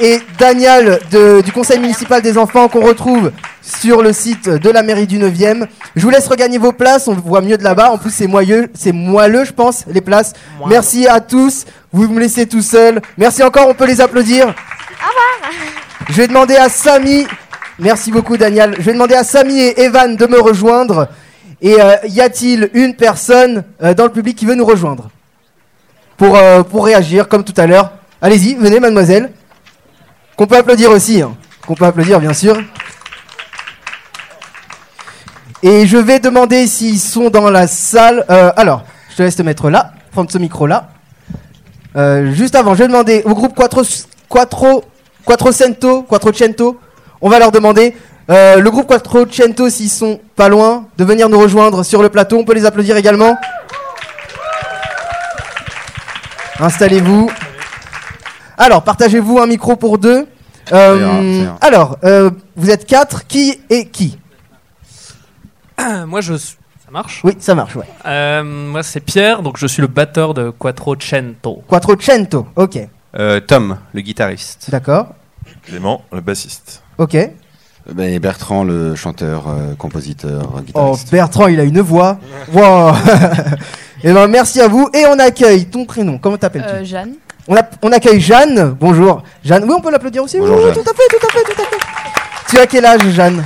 S1: et Daniel de- du Conseil municipal des enfants qu'on retrouve sur le site de la mairie du 9e. Je vous laisse regagner vos places, on voit mieux de là-bas. En plus c'est moelleux, c'est moelleux je pense les places. Merci à tous. Vous me laissez tout seul. Merci encore, on peut les applaudir. Je vais demander à Samy, merci beaucoup Daniel, je vais demander à Samy et Evan de me rejoindre. Et euh, y a-t-il une personne euh, dans le public qui veut nous rejoindre? Pour, euh, pour réagir comme tout à l'heure Allez-y, venez mademoiselle. Qu'on peut applaudir aussi, hein. qu'on peut applaudir bien sûr. Et je vais demander s'ils sont dans la salle. Euh, alors, je te laisse te mettre là, prendre ce micro-là. Euh, juste avant, je vais demander au groupe Quattro, Quattro, Quattrocento, Quattrocento, on va leur demander, le groupe Quattrocento, s'ils sont pas loin, de venir nous rejoindre sur le plateau. On peut les applaudir également. Installez-vous. Alors, partagez-vous un micro pour deux. Euh,
S12: ira, ira.
S1: alors, euh, vous êtes quatre. Qui est qui?
S13: Moi, je suis- Ça marche?
S1: Oui, ça marche, ouais.
S13: Euh, moi, c'est Pierre, donc je suis le batteur de Quattrocento.
S1: Quattrocento, ok.
S12: Euh, Tom, le guitariste.
S1: D'accord.
S14: Clément, le bassiste.
S1: Ok.
S15: Ben, Bertrand, le chanteur, euh, compositeur,
S1: Oh,
S15: guitariste.
S1: Bertrand, il a une voix. Wow. Eh ben, merci à vous. Et on accueille ton prénom. Comment t'appelles-tu
S16: Euh, Jeanne.
S1: on, a- on accueille Jeanne. Bonjour. Jeanne, oui, on peut l'applaudir aussi.
S15: Bonjour,
S1: oui,
S15: Jeanne.
S1: tout à fait, tout à fait, tout à fait. Tu as quel âge, Jeanne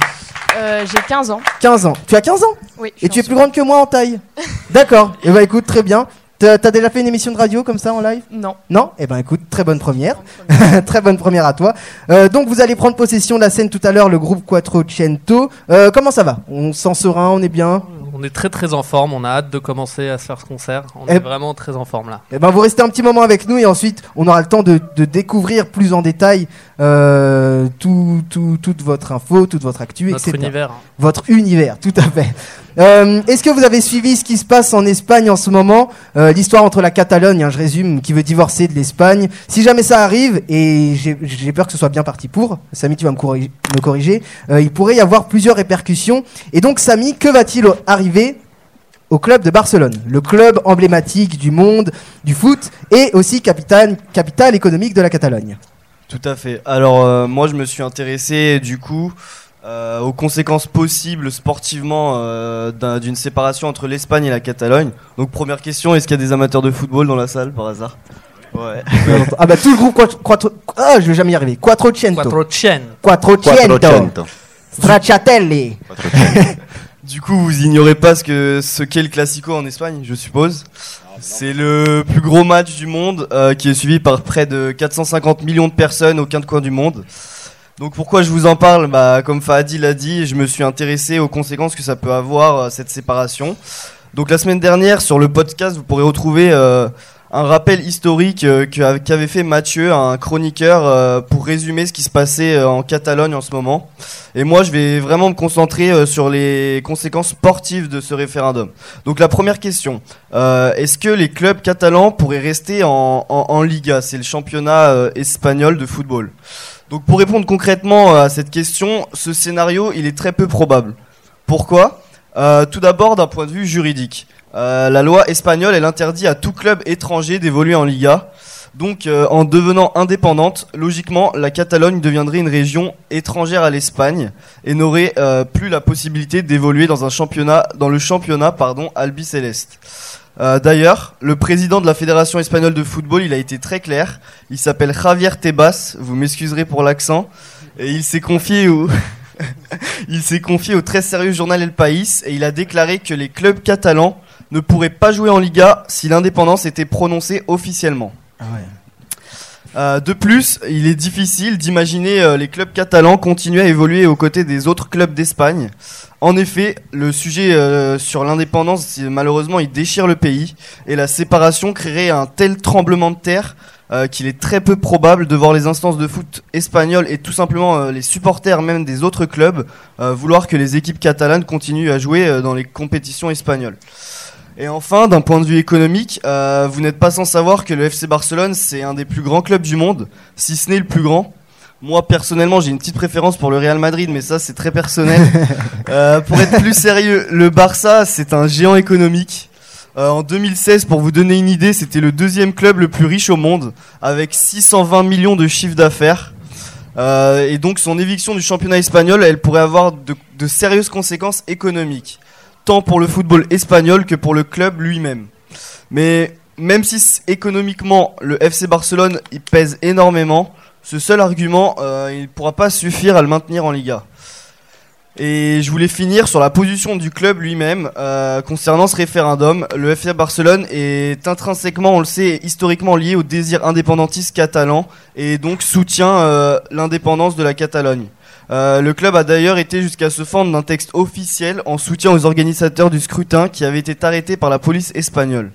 S16: Euh, J'ai 15 ans.
S1: 15 ans. Tu as 15 ans
S16: Oui.
S1: Et tu es plus grande que moi en taille. D'accord. Eh ben, écoute, très bien. T'as déjà fait une émission de radio comme ça en live?
S16: Non.
S1: Non? Eh ben écoute, très bonne première. très bonne première à toi. Euh, donc vous allez prendre possession de la scène tout à l'heure, le groupe Quattrocento. Euh, comment ça va? On s'en serein, on est bien?
S13: On est très très en forme, on a hâte de commencer à se faire ce concert. On
S1: Eh-
S13: est vraiment très en forme là.
S1: Eh ben, vous restez un petit moment avec nous et ensuite on aura le temps de, de découvrir plus en détail euh, tout, tout- toute votre info, toute votre actu,
S13: Notre
S1: etc.
S13: univers.
S1: Votre univers, tout à fait. Euh, Est-ce que vous avez suivi ce qui se passe en Espagne en ce moment Euh, L'histoire entre la Catalogne, hein, je résume, qui veut divorcer de l'Espagne. Si jamais ça arrive, et j'ai peur que ce soit bien parti pour, Samy, tu vas me corriger, euh, il pourrait y avoir plusieurs répercussions. Et donc, Samy, que va-t-il arriver au club de Barcelone, le club emblématique du monde du foot et aussi capitale, capitale économique de la Catalogne.
S17: Tout à fait. Alors moi je me suis intéressé du coup euh, aux conséquences possibles sportivement euh, d'un- d'une séparation entre l'Espagne et la Catalogne. Donc première question, est-ce qu'il y a des amateurs de football dans la salle par hasard? Ouais.
S1: ah bah tout le groupe Quattro, Quattro- ah je vais jamais y arriver. Quattrocento.
S13: Quattrocento.
S1: Quattrocento. Stracciatelli.
S17: Du coup, vous ignorez pas ce que ce qu'est le Classico en Espagne, je suppose. C'est le plus gros match du monde euh, qui est suivi par près de 450 millions de personnes au quin de coin du monde. Donc pourquoi je vous en parle bah, Comme Fahadi l'a dit, je me suis intéressé aux conséquences que ça peut avoir euh, cette séparation. Donc la semaine dernière, sur le podcast, vous pourrez retrouver euh, un rappel historique euh, qu'avait fait Mathieu, un chroniqueur, euh, pour résumer ce qui se passait euh, en Catalogne en ce moment. Et moi, je vais vraiment me concentrer euh, sur les conséquences sportives de ce référendum. Donc la première question, euh, est-ce que les clubs catalans pourraient rester en, en- en Liga? C'est le championnat euh, espagnol de football. Donc pour répondre concrètement euh, à cette question, ce scénario, il est très peu probable. Pourquoi? Euh, Tout d'abord d'un point de vue juridique. Euh, la loi espagnole, elle interdit à tout club étranger d'évoluer en Liga. Donc, en devenant indépendante, logiquement, la Catalogne deviendrait une région étrangère à l'Espagne et n'aurait plus la possibilité d'évoluer dans un championnat, dans le championnat, pardon, albicéleste. Euh, D'ailleurs, le président de la Fédération espagnole de football, il a été très clair. Il s'appelle Javier Tebas. Vous m'excuserez pour l'accent. Et il s'est confié au, il s'est confié au très sérieux journal El País et il a déclaré que les clubs catalans ne pourraient pas jouer en Liga si l'indépendance était prononcée officiellement. Euh, de plus, il est difficile d'imaginer euh, les clubs catalans continuer à évoluer aux côtés des autres clubs d'Espagne. En effet, le sujet euh, sur l'indépendance, c'est- malheureusement, il déchire le pays et la séparation créerait un tel tremblement de terre euh, qu'il est très peu probable de voir les instances de foot espagnoles et tout simplement euh, les supporters même des autres clubs euh, vouloir que les équipes catalanes continuent à jouer euh, dans les compétitions espagnoles. Et enfin, d'un point de vue économique, euh, vous n'êtes pas sans savoir que le FC Barcelone, c'est un des plus grands clubs du monde, si ce n'est le plus grand. Moi, personnellement, j'ai une petite préférence pour le Real Madrid, mais ça, c'est très personnel. Euh, pour être plus sérieux, le Barça, c'est un géant économique. Euh, en 2016, pour vous donner une idée, c'était le deuxième club le plus riche au monde, avec 620 millions de chiffre d'affaires. Euh, et donc son éviction du championnat espagnol, elle pourrait avoir de, de sérieuses conséquences économiques, tant pour le football espagnol que pour le club lui-même. Mais même si économiquement le FC Barcelone il pèse énormément, ce seul argument euh, il ne pourra pas suffire à le maintenir en Liga. Et je voulais finir sur la position du club lui-même euh, concernant ce référendum. Le FC Barcelone est intrinsèquement, on le sait, historiquement lié au désir indépendantiste catalan et donc soutient euh, l'indépendance de la Catalogne. Le club a d'ailleurs été jusqu'à se fendre d'un texte officiel en soutien aux organisateurs du scrutin qui avait été arrêté par la police espagnole.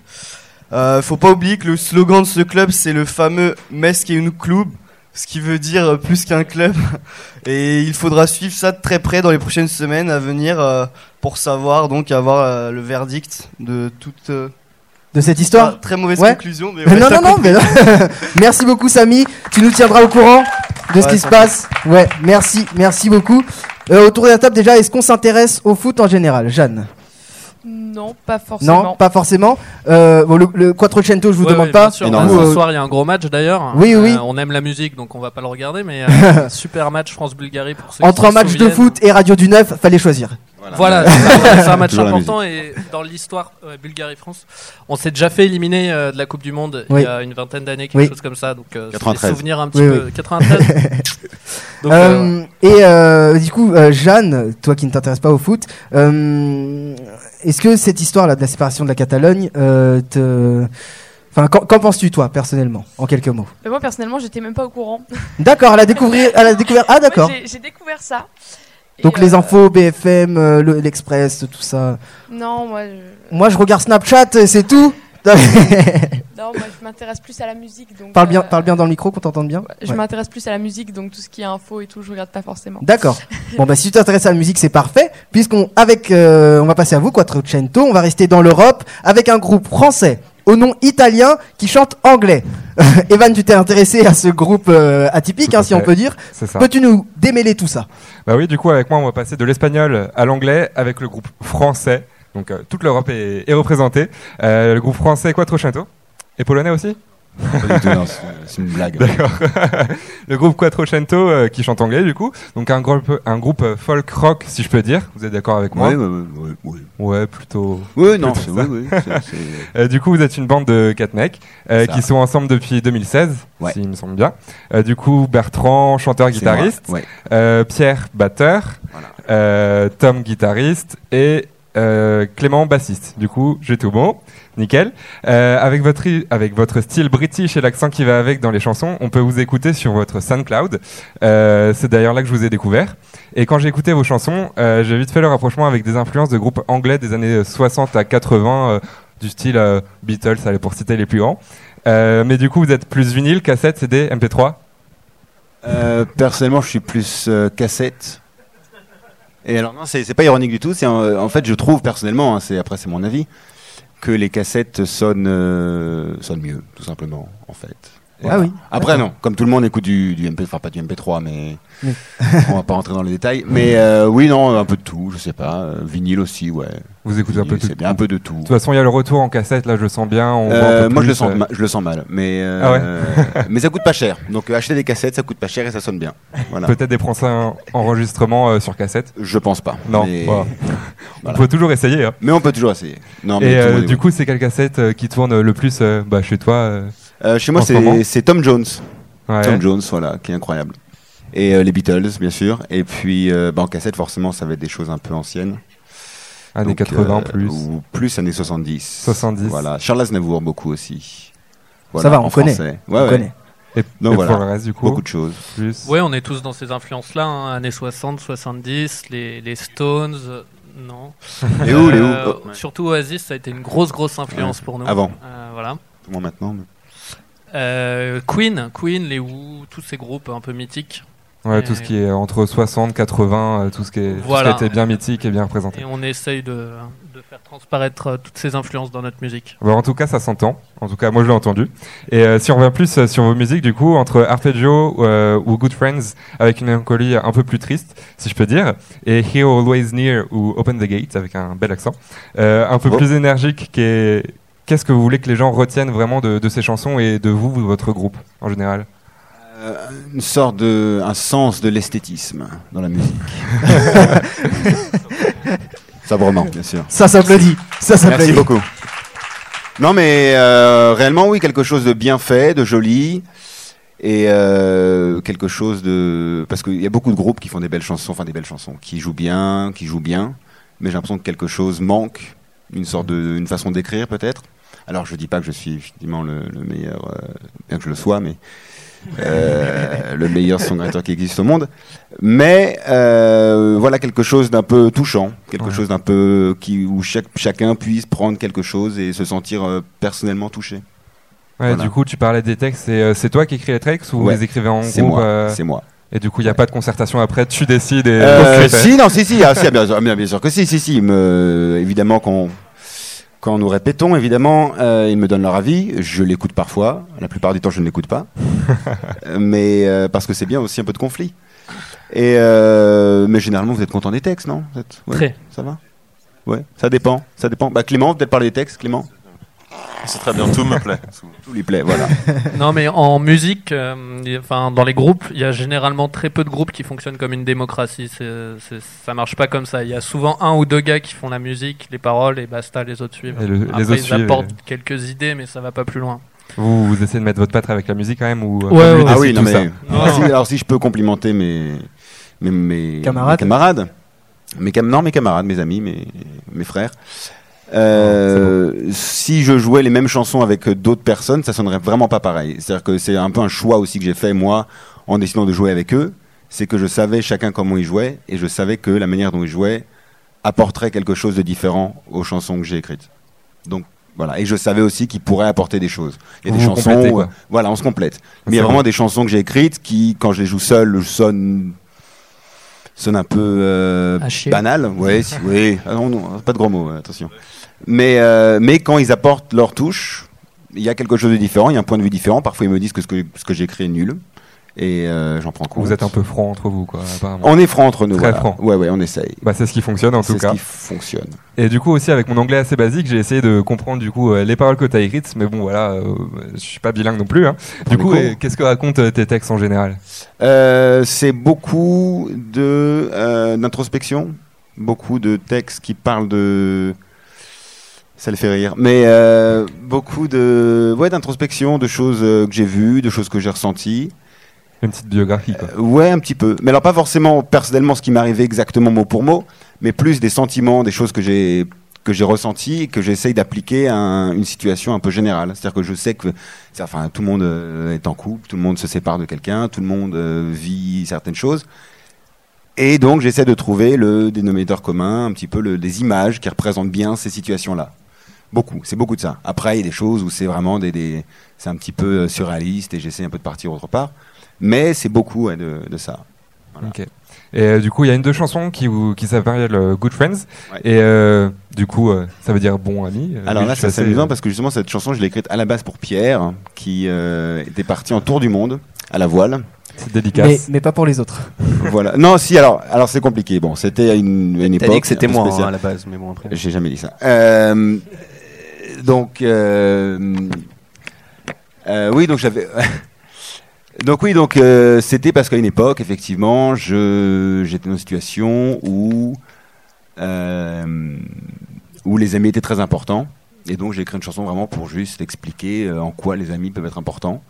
S17: Euh, faut pas oublier que le slogan de ce club c'est le fameux Mes que un club, ce qui veut dire euh, plus qu'un club. Et il faudra suivre ça de très près dans les prochaines semaines à venir euh, pour savoir donc avoir euh, le verdict de toute.
S1: De cette histoire
S17: Ah, très mauvaise
S1: Ouais.
S17: conclusion, mais ouais,
S1: non, non, non,
S17: compris.
S1: mais non. Merci beaucoup, Samy. Tu nous tiendras au courant de ce qui se passe. Ouais, merci, merci beaucoup. Euh, autour de la table, déjà, est-ce qu'on s'intéresse au foot en général Jeanne?
S16: Non, pas forcément.
S1: Non, pas forcément. Euh, bon, le, le Quattrocento, je vous
S13: Ouais,
S1: demande pas.
S13: bien sûr.
S1: Du
S13: Bah, ce
S1: euh,
S13: soir, il y a un gros match d'ailleurs.
S1: Oui, oui.
S13: Euh, on aime la musique, donc on va pas le regarder, mais euh, super match France-Bulgarie pour ceux
S1: entre
S13: qui
S1: un match de foot et Radio du Neuf, fallait choisir.
S13: Voilà, c'est un- c'est un match important et dans l'histoire euh, Bulgarie-France, on s'est déjà fait éliminer euh, de la Coupe du Monde
S1: Oui.
S13: il y a une vingtaine d'années, quelque
S1: Oui.
S13: chose comme ça. Donc, euh, c'est des
S15: 93.
S13: souvenirs un petit
S1: Oui,
S13: peu.
S1: oui.
S13: 93 Donc,
S1: Euh,
S13: euh,
S1: Et euh, du coup, euh, Jeanne, toi qui ne t'intéresses pas au foot, euh, est-ce que cette histoire-là de la séparation de la Catalogne euh, te... Enfin, qu'en qu'en penses-tu, toi, personnellement, en quelques mots?
S16: Mais moi, personnellement, j'étais même pas au courant.
S1: D'accord, elle a découvert, elle a découvert. Ah, d'accord.
S16: J'ai- J'ai découvert ça. Et,
S1: Donc
S16: euh,
S1: les infos, BFM, euh, le- l'Express, tout ça.
S16: Non, moi, je...
S1: Moi, je regarde Snapchat, c'est tout.
S16: non, moi, je m'intéresse plus à la musique. Donc,
S1: parle bien,
S16: euh,
S1: parle bien dans le micro, qu'on t'entende bien.
S16: Je
S1: Ouais.
S16: m'intéresse plus à la musique, donc tout ce qui est info et tout, je regarde pas forcément.
S1: D'accord. Bon bah si tu t'intéresses à la musique, c'est parfait, puisqu'on avec, euh, on va passer à vous, Quattrocento. On va rester dans l'Europe avec un groupe français au nom italien qui chante anglais. Evan, tu t'es intéressé à ce groupe euh, atypique, hein, si on peut dire.
S18: C'est ça.
S1: Peux-tu nous démêler tout ça?
S18: Bah oui, du coup, avec moi, on va passer de l'espagnol à l'anglais avec le groupe français. Donc, euh, toute l'Europe est, est représentée. Euh, le groupe français Quattrocento. Et polonais aussi?
S15: C'est- une blague.
S18: D'accord. le groupe Quattrocento euh, qui chante anglais, du coup. Donc, un groupe, un groupe euh, folk rock, si je peux dire. Vous êtes d'accord avec moi?
S15: Oui, oui, oui, oui.
S18: Ouais, plutôt.
S15: Oui, non, c'est- oui,
S18: Euh, du coup, vous êtes une bande de quatre mecs euh, qui sont ensemble depuis 2016,
S15: Ouais.
S18: s'il me semble bien. Du coup, Bertrand, chanteur guitariste,
S15: ouais.
S18: Pierre, batteur, Tom, guitariste et Clément, bassiste. Du coup, j'ai tout bon, nickel. Euh, avec votre style british et l'accent qui va avec dans les chansons, on peut vous écouter sur votre SoundCloud. Euh, c'est d'ailleurs là que je vous ai découvert. Et quand j'ai écouté vos chansons, euh, j'ai vite fait le rapprochement avec des influences de groupes anglais des années 60 à 80, euh, du style Beatles, allez, pour citer les plus grands. Mais du coup, vous êtes plus vinyle, cassette, CD, MP3
S15: Euh, personnellement, je suis plus cassette. Et alors non, c'est pas ironique du tout. C'est en fait, je trouve personnellement, hein, après c'est mon avis, que les cassettes sonnent euh, sonnent mieux, tout simplement, en fait.
S1: Ah oui.
S15: Après non, comme tout le monde écoute du, du MP, enfin pas du MP3, mais
S1: Oui.
S15: on va pas rentrer dans les détails. Mais euh, oui, non, un peu de tout, je sais pas. euh, vinyle aussi, ouais.
S18: Vous écoutez un peu
S15: bien un peu de tout.
S18: De toute façon, il y a le retour en cassette, là, je le sens bien. On
S15: Euh, moi, je le sens,
S18: euh,
S15: je le sens mal, mais euh,
S18: Ah
S15: mais ça coûte pas cher. Donc acheter des cassettes, ça coûte pas cher et ça sonne bien. Voilà.
S18: Peut-être des prochains enregistrements euh, sur cassette
S15: Je pense pas.
S18: Non,
S15: mais-
S18: voilà.
S15: Voilà.
S18: on peut toujours essayer. hein.
S15: Mais on peut toujours essayer. Non, mais
S18: Et
S15: tout
S18: du coup, c'est quelle cassette qui tourne le plus bah, chez toi
S15: chez moi, c'est Tom Jones.
S18: Ouais.
S15: Tom Jones, voilà, qui est incroyable. Et les Beatles, bien sûr. Et puis, bah, en cassette, forcément, ça va être des choses un peu anciennes.
S18: Années
S15: Donc,
S18: 80
S15: euh,
S18: plus.
S15: Ou plus années 70.
S18: 70.
S15: Voilà. Charles Aznavour, beaucoup aussi.
S1: Ça va, on
S15: en
S1: connaît.
S15: français.
S1: On
S15: Ouais,
S1: connaît.
S18: Et,
S15: Donc
S18: et
S15: voilà.
S18: pour le reste, du coup
S15: Beaucoup de choses.
S18: Plus.
S13: Ouais, on est tous dans ces influences-là, hein, années 60, 70, les, les Stones, euh, non.
S15: Les Who, les Who.
S13: Euh,
S15: Oh.
S13: Surtout Oasis, ça a été une grosse, grosse influence
S15: Ouais.
S13: pour nous.
S15: Avant.
S13: Euh, voilà.
S15: Moi maintenant. mais-
S13: Euh, Queen, Queen, les Who, tous ces groupes un peu mythiques.
S18: Ouais,
S13: Et-
S18: tout ce qui est entre 60, 80, euh, tout ce qui, est, tout ce qui
S13: Voilà.
S18: a été bien mythique et bien représenté.
S13: Et on essaye de, de faire transparaître euh, toutes ces influences dans notre musique.
S18: Bon, en tout cas, ça s'entend. En tout cas, moi, je l'ai entendu. Et euh, si on revient plus sur vos musiques, du coup, entre Arpeggio euh, ou Good Friends, avec une mélancolie un peu plus triste, si je peux dire, et Here Always Near ou Open the Gate, avec un bel accent, euh, un peu
S15: Oh.
S18: plus énergique, qu'est-ce que vous voulez que les gens retiennent vraiment de, de ces chansons et de vous, votre groupe, en général?
S15: Euh, une sorte de, un sens de l'esthétisme dans la musique. Sabrement, bien sûr.
S1: Ça s'applaudit. Ça s'applaudit.
S15: Merci beaucoup. Non, mais euh, réellement, oui, quelque chose de bien fait, de joli. Et euh, quelque chose de. Parce qu'il y a beaucoup de groupes qui font des belles chansons, enfin des belles chansons, qui jouent bien, qui jouent bien. Mais j'ai l'impression que quelque chose manque une sorte de, une façon d'écrire peut-être. Alors je dis pas que je suis effectivement le, le meilleur, euh, bien que je le sois, mais euh, le meilleur songwriter qui existe au monde. Mais euh, voilà quelque chose d'un peu touchant, quelque
S18: Ouais.
S15: chose d'un peu qui où chaque, chacun puisse prendre quelque chose et se sentir euh, personnellement touché.
S18: Ouais,
S15: Voilà.
S18: Du coup, tu parlais des textes. C'est toi qui écris les textes ou vous
S15: Ouais,
S18: les écrivez en
S15: c'est
S18: groupe
S15: moi, c'est moi.
S18: Et du coup, il n'y a pas de concertation après, tu décides et.
S15: Si, non, si, si, ah, si, ah, bien, sûr, bien, bien sûr que si, si, si. me- évidemment, quand, quand nous répétons, évidemment, euh, ils me donnent leur avis. Je l'écoute parfois. La plupart du temps, je ne l'écoute pas. Euh, mais euh, parce que c'est bien aussi un peu de conflit. Et euh, mais généralement, vous êtes content des textes, non? Vous êtes- ouais,
S13: Très.
S15: Ça va? Ouais, ça dépend. Ça dépend. Bah, Clément, peut-être parler des textes, Clément?
S14: C'est très bien, tout me plaît.
S15: Tout lui plaît, voilà.
S13: Non, mais en musique, euh, enfin dans les groupes, il y a généralement très peu de groupes qui fonctionnent comme une démocratie. Ça marche pas comme ça. Il y a souvent un ou deux gars qui font la musique, les paroles et basta, les autres suivent.
S18: Et le- les
S13: Après,
S18: autres
S13: ils
S18: suivent,
S13: apportent
S18: et-
S13: quelques idées, mais ça va pas plus loin.
S18: Vous, vous essayez de mettre votre patte avec la musique quand même ou
S13: Ouais,
S18: lui
S13: ouais.
S15: Ah oui, non, mais. Si, alors, si je peux complimenter mes, mes, mes
S1: Camarades.
S15: mes camarades. Mes cam- non, mes camarades, mes amis, mes, mes frères. Euh, si je jouais les mêmes chansons avec d'autres personnes, ça sonnerait vraiment pas pareil. C'est-à-dire que c'est un peu un choix aussi que j'ai fait moi en décidant de jouer avec eux. C'est que je savais chacun comment ils jouaient et je savais que la manière dont ils jouaient apporterait quelque chose de différent aux chansons que j'ai écrites. Donc voilà, et je savais aussi qu'ils pourraient apporter des choses. Il y a
S18: Vous
S15: des
S18: vous
S15: chansons, voilà, on se complète. Mais il y a vraiment des chansons que j'ai écrites qui, quand je les joue seul, je sonne un peu euh, banal. Ouais, si, oui. Ah non, non, pas de gros mots, attention. Mais, euh, mais quand ils apportent leur touche, il y a quelque chose de différent, il y a un point de vue différent. Parfois, ils me disent que ce que, ce que j'ai écrit est nul. Et euh, j'en prends compte.
S18: Vous êtes un peu franc entre vous, quoi, apparemment.
S15: On est franc entre nous.
S18: Très
S15: voilà.
S18: franc.
S15: Ouais, ouais, on essaye.
S18: Bah, c'est ce qui fonctionne en tout
S15: C'est ce
S18: cas.
S15: qui fonctionne.
S18: Et du coup aussi avec mon anglais assez basique, j'ai essayé de comprendre du coup euh, les paroles que tu as écrites, mais bon voilà, euh, je suis pas bilingue non plus. hein. Du coup, qu'est-ce que racontent tes textes en général?
S15: Euh, c'est beaucoup de d'introspection, beaucoup de textes qui parlent de ça le fait rire, mais euh, beaucoup de ouais d'introspection, de choses euh, que j'ai vues, de choses que j'ai ressenties.
S18: Une petite biographie quoi.
S15: Euh, ouais, un petit peu. Mais alors pas forcément personnellement ce qui m'est arrivé exactement mot pour mot, mais plus des sentiments, des choses que j'ai que j'ai ressenties et que j'essaye d'appliquer à un- une situation un peu générale. C'est-à-dire que je sais que enfin tout le monde est en couple, tout le monde se sépare de quelqu'un, tout le monde vit certaines choses. Et donc j'essaie de trouver le dénominateur commun, un petit peu le- des images qui représentent bien ces situations-là. Beaucoup, c'est beaucoup de ça. Après, il y a des choses où c'est vraiment des, des- c'est un petit peu euh, surréaliste et j'essaie un peu de partir autre part. Mais c'est beaucoup ouais, de, de ça.
S18: Ok. Et euh, du coup, il y a une deux chansons qui, vous- qui s'appellent euh, Good Friends.
S15: Ouais.
S18: Et euh, du coup, euh, ça veut dire bon ami. Euh,
S15: Alors là, c'est
S18: assez-
S15: amusant parce que justement, cette chanson, je l'ai écrite à la base pour Pierre, qui euh, était parti en tour du monde à la voile.
S18: C'est dédicace.
S1: Mais, mais pas pour les autres.
S15: voilà. Non, si, alors, alors c'est compliqué. Bon, c'était à une, époque.
S12: c'était moi, hein, à la base, mais bon, après.
S15: J'ai jamais dit ça. Euh, donc, euh, euh, oui, donc j'avais. donc oui, donc euh, c'était parce qu'à une époque, effectivement, je j'étais dans une situation où euh, où les amis étaient très importants, et donc j'ai écrit une chanson vraiment pour juste expliquer euh, en quoi les amis peuvent être importants.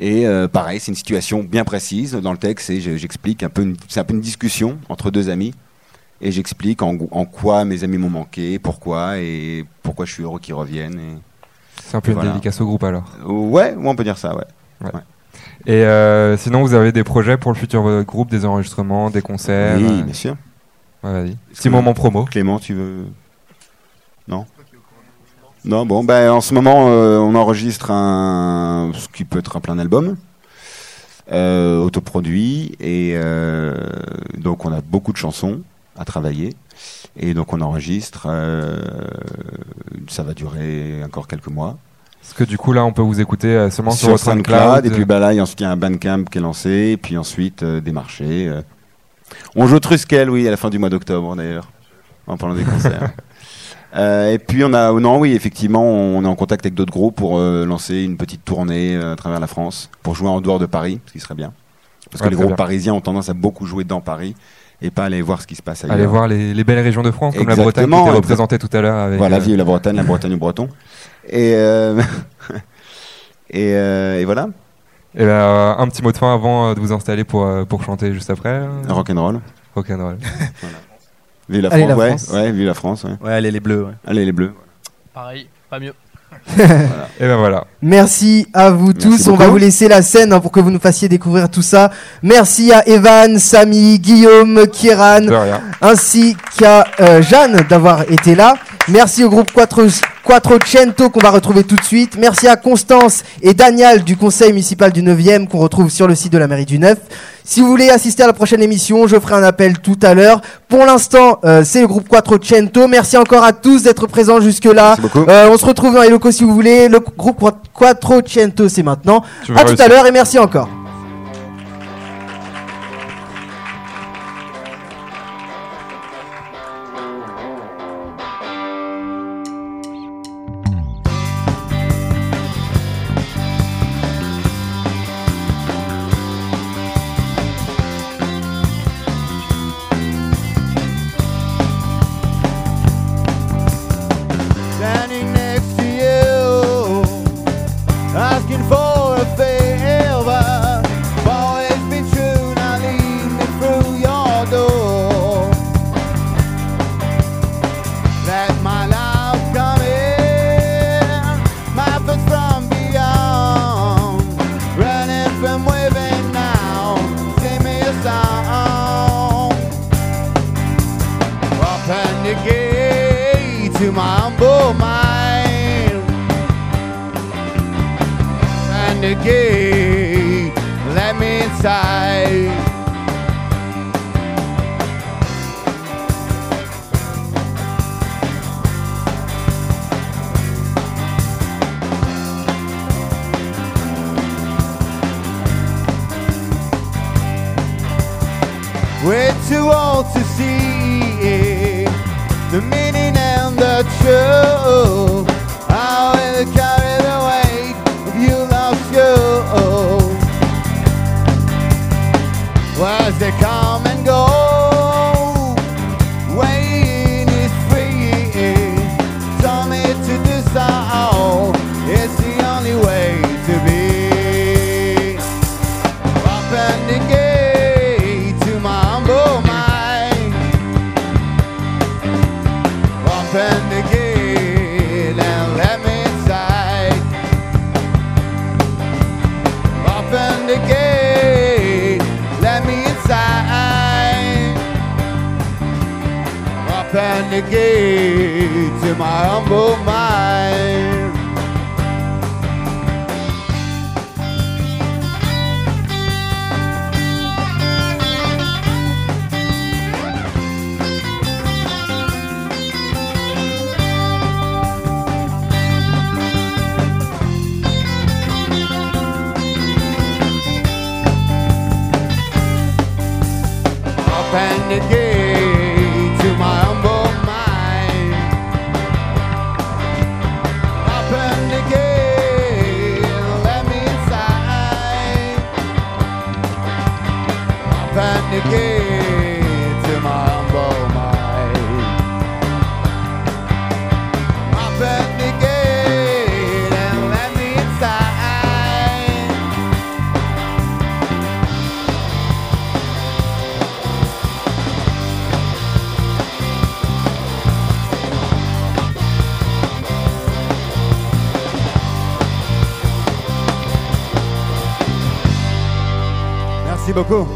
S15: Et euh, pareil, c'est une situation bien précise dans le texte, et je- j'explique un peu, c'est un peu une discussion entre deux amis, et j'explique en, en quoi mes amis m'ont manqué, pourquoi, et pourquoi je suis heureux qu'ils reviennent. Et,
S18: C'est un peu
S15: et
S18: une
S15: voilà.
S18: dédicace au groupe alors.
S15: Ouais, on peut dire ça, ouais.
S18: Ouais.
S15: Ouais.
S18: Et euh, sinon, vous avez des projets pour le futur euh, groupe, des enregistrements, des concerts
S15: Oui,
S18: euh,
S15: bien sûr.
S18: Ouais, vas-y. Petit moment promo.
S15: Clément, tu veux Non? Non, bon, ben en ce moment, euh, on enregistre un, ce qui peut être un plein album, autoproduit, et donc on a beaucoup de chansons à travailler, et donc on enregistre. euh, ça va durer encore quelques mois.
S18: Parce que du coup, là, on peut vous écouter euh, seulement sur,
S15: sur
S18: votre
S15: SoundCloud,
S18: SoundCloud.
S15: et puis bah là, il y a un Bandcamp qui est lancé, et puis ensuite euh, des marchés. euh. On joue Truskel, oui, à la fin du mois d'octobre d'ailleurs, en parlant des concerts. Euh, et puis on a, non, oui, effectivement, on est en contact avec d'autres groupes pour euh, lancer une petite tournée euh, à travers la France, pour jouer en dehors de Paris, ce qui serait bien. Parce que les groupes
S18: bien.
S15: parisiens ont tendance à beaucoup jouer dans Paris et pas aller voir ce qui se passe ailleurs.
S18: Allez voir les, les belles régions de France, comme la Bretagne qui était représentée tout à l'heure. avec,
S15: Voilà,
S18: euh,
S15: vive la Bretagne, la Bretagne au breton. Et, euh, et, euh, et voilà.
S18: Et euh, un petit mot de fin avant de vous installer pour, pour chanter juste après.
S15: Rock'n'roll.
S18: Rock'n'roll.
S15: Vive la
S1: Allez,
S15: France,
S1: la
S15: ouais,
S1: France.
S15: ouais, vive la France, ouais.
S12: Ouais, allez les bleus, ouais.
S15: Allez les bleus.
S13: Pareil, pas mieux.
S18: Et ben voilà.
S1: Merci à vous tous. On va vous laisser la scène hein, pour que vous nous fassiez découvrir tout ça. Merci à Evan, Samy, Guillaume, Kieran, ainsi qu'à euh, Jeanne d'avoir été là. Merci au groupe Quattro, Quattrocento qu'on va retrouver tout de suite. Merci à Constance et Daniel du conseil municipal du 9e qu'on retrouve sur le site de la mairie du 9. Si vous voulez assister à la prochaine émission, je ferai un appel tout à l'heure. Pour l'instant, euh, c'est le groupe Quattrocento. Merci encore à tous d'être présents jusque-là. Euh, on se retrouve dans les locaux si vous voulez. Le groupe Quattrocento, c'est maintenant. À tout à l'heure et merci encore.
S19: Open the gate and let me inside. Open the gate, let me inside. Open the gate to my humble mind. Open Merci beaucoup.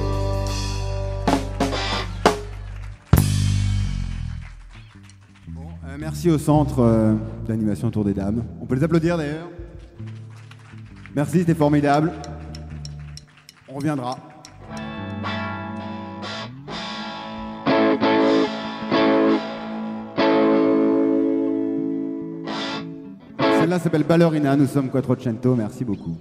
S20: Euh, merci au centre euh, d'animation autour des dames. On peut les applaudir d'ailleurs. Merci, c'était formidable. On reviendra. Celle-là s'appelle Ballerina, nous sommes Quattrocento, merci beaucoup.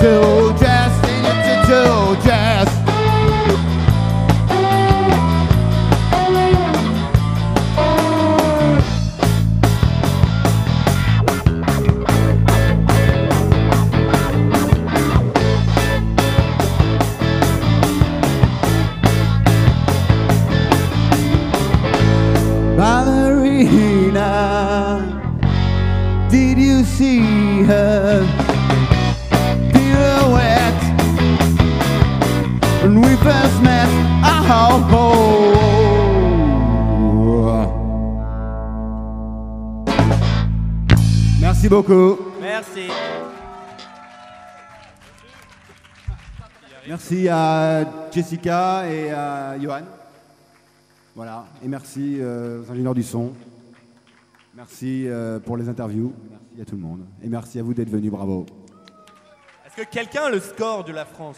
S19: till Jessica et à Johan. Voilà, et merci euh, aux ingénieurs du son. Merci euh, pour les interviews. Merci à tout le monde. Et merci à vous d'être venus, bravo.
S20: Est-ce que quelqu'un a le score de la France?